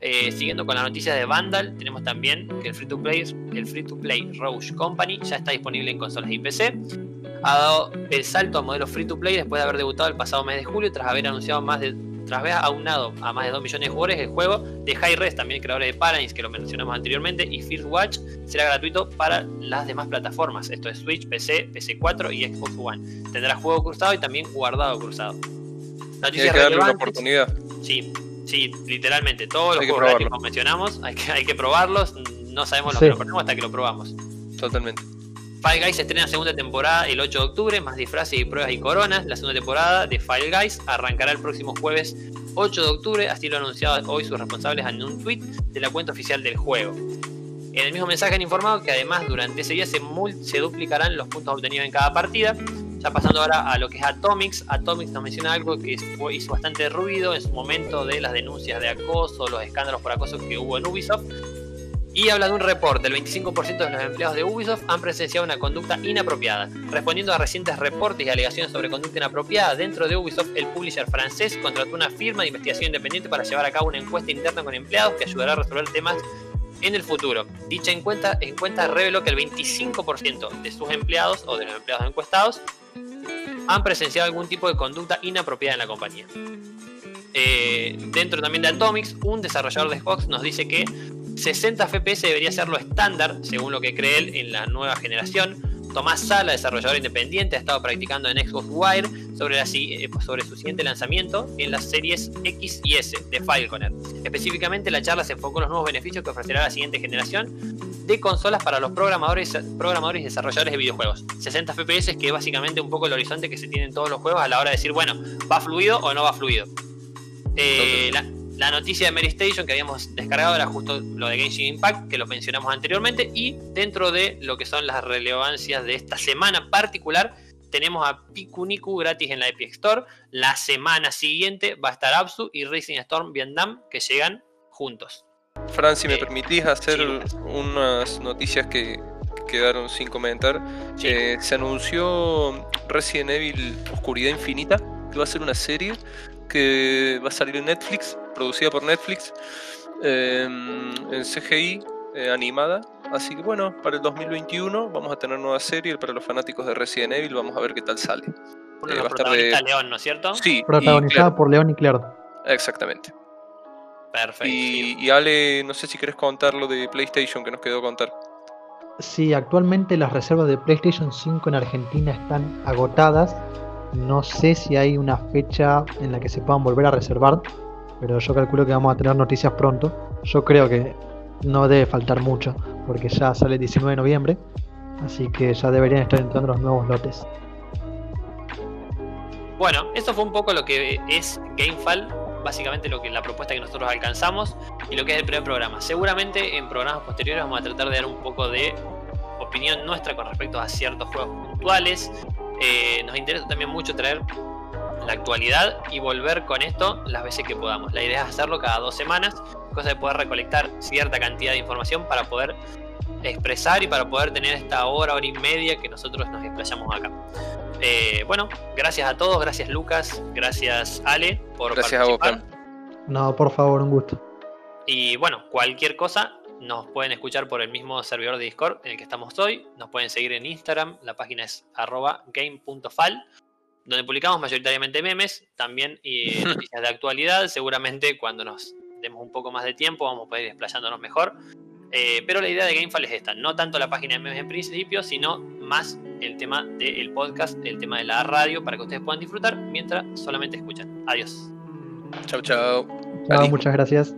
Eh, siguiendo con las noticias de Vandal, tenemos también que el free to play, el free to play Rogue Company ya está disponible en consolas y PC. Ha dado el salto a modelo free to play después de haber debutado el pasado mes de julio tras haber anunciado más de tras haber aunado a más de 2 millones de jugadores, el juego de High Res, también creadores de Paradigms, que lo mencionamos anteriormente, y First Watch será gratuito para las demás plataformas. Esto es Switch, PC, PC4 y Xbox One. Tendrá juego cruzado y también guardado cruzado. Noticias que darle una oportunidad. Sí, sí, literalmente. Todos los juegos que mencionamos hay que, hay que probarlos. No sabemos lo que lo ponemos hasta que lo probamos. Totalmente. Fall Guys estrena segunda temporada el 8 de octubre, más disfraces y pruebas y coronas. La segunda temporada de Fall Guys arrancará el próximo jueves 8 de octubre, así lo han anunciado hoy sus responsables en un tweet de la cuenta oficial del juego. En el mismo mensaje han informado que además durante ese día se, se duplicarán los puntos obtenidos en cada partida. Ya pasando ahora a lo que es Atomics, Atomics nos menciona algo que hizo bastante ruido en su momento de las denuncias de acoso, los escándalos por acoso que hubo en Ubisoft y habla de un reporte, el 25% de los empleados de Ubisoft han presenciado una conducta inapropiada. Respondiendo a recientes reportes y alegaciones sobre conducta inapropiada dentro de Ubisoft, el publisher francés contrató una firma de investigación independiente para llevar a cabo una encuesta interna con empleados que ayudará a resolver temas en el futuro. Dicha encuesta, reveló que el 25% de sus empleados o de los empleados encuestados han presenciado algún tipo de conducta inapropiada en la compañía. Eh, dentro también de Atomics, un desarrollador de Xbox nos dice que 60 FPS debería ser lo estándar, según lo que cree él, en la nueva generación. Tomás Sala, desarrollador independiente, ha estado practicando en Xbox Wire sobre, eh, sobre su siguiente lanzamiento en las series X y S de Fileconer. Específicamente, la charla se enfocó en los nuevos beneficios que ofrecerá la siguiente generación de consolas para los programadores, programadores y desarrolladores de videojuegos. 60 FPS, que es básicamente un poco el horizonte que se tiene en todos los juegos a la hora de decir, bueno, ¿va fluido o no va fluido? Eh, la, noticia de Mary Station que habíamos descargado era justo lo de Genshin Impact, que lo mencionamos anteriormente, y dentro de lo que son las relevancias de esta semana particular, tenemos a Pikuniku gratis en la Epic Store. La semana siguiente va a estar Absu y Racing Storm Vietnam, que llegan juntos. Fran, si me eh, permitís hacer unas noticias que quedaron sin comentar. Eh, se anunció Resident Evil Oscuridad Infinita, que va a ser una serie que va a salir en Netflix, producida por Netflix, em, en CGI, eh, animada. Así que bueno, para el 2021 vamos a tener nueva serie para los fanáticos de Resident Evil, vamos a ver qué tal sale. Bueno, va a estar de... León, ¿no es cierto? Sí. Protagonizada por León y Claire. Exactamente. Perfecto. Y, Ale, no sé si querés contar lo de PlayStation que nos quedó contar. Sí, actualmente las reservas de PlayStation 5 en Argentina están agotadas. No sé si hay una fecha en la que se puedan volver a reservar, pero yo calculo que vamos a tener noticias pronto. Yo creo que no debe faltar mucho, porque ya sale el 19 de noviembre, así que ya deberían estar entrando los nuevos lotes. Bueno, eso fue un poco lo que es GameFall básicamente lo que la propuesta que nosotros alcanzamos y lo que es el primer programa. Seguramente en programas posteriores vamos a tratar de dar un poco de opinión nuestra con respecto a ciertos juegos puntuales. Eh, nos interesa también mucho traer la actualidad y volver con esto las veces que podamos. La idea es hacerlo cada dos semanas, cosa de poder recolectar cierta cantidad de información para poder expresar y para poder tener esta hora, hora y media que nosotros nos explayamos acá. Eh, bueno, gracias a todos, gracias Lucas, gracias Ale por gracias participar. A No, por favor, un gusto. Y bueno, cualquier cosa nos pueden escuchar por el mismo servidor de Discord en el que estamos hoy. Nos pueden seguir en Instagram, la página es arroba game.fal, donde publicamos mayoritariamente memes, también y noticias de actualidad. Seguramente cuando nos demos un poco más de tiempo vamos a poder ir desplayándonos mejor. Eh, pero la idea de GameFall es esta, no tanto la página de memes en principio, sino más el tema del podcast, el tema de la radio, para que ustedes puedan disfrutar mientras solamente escuchan. Adiós. Chao, chao. Chao, muchas gracias.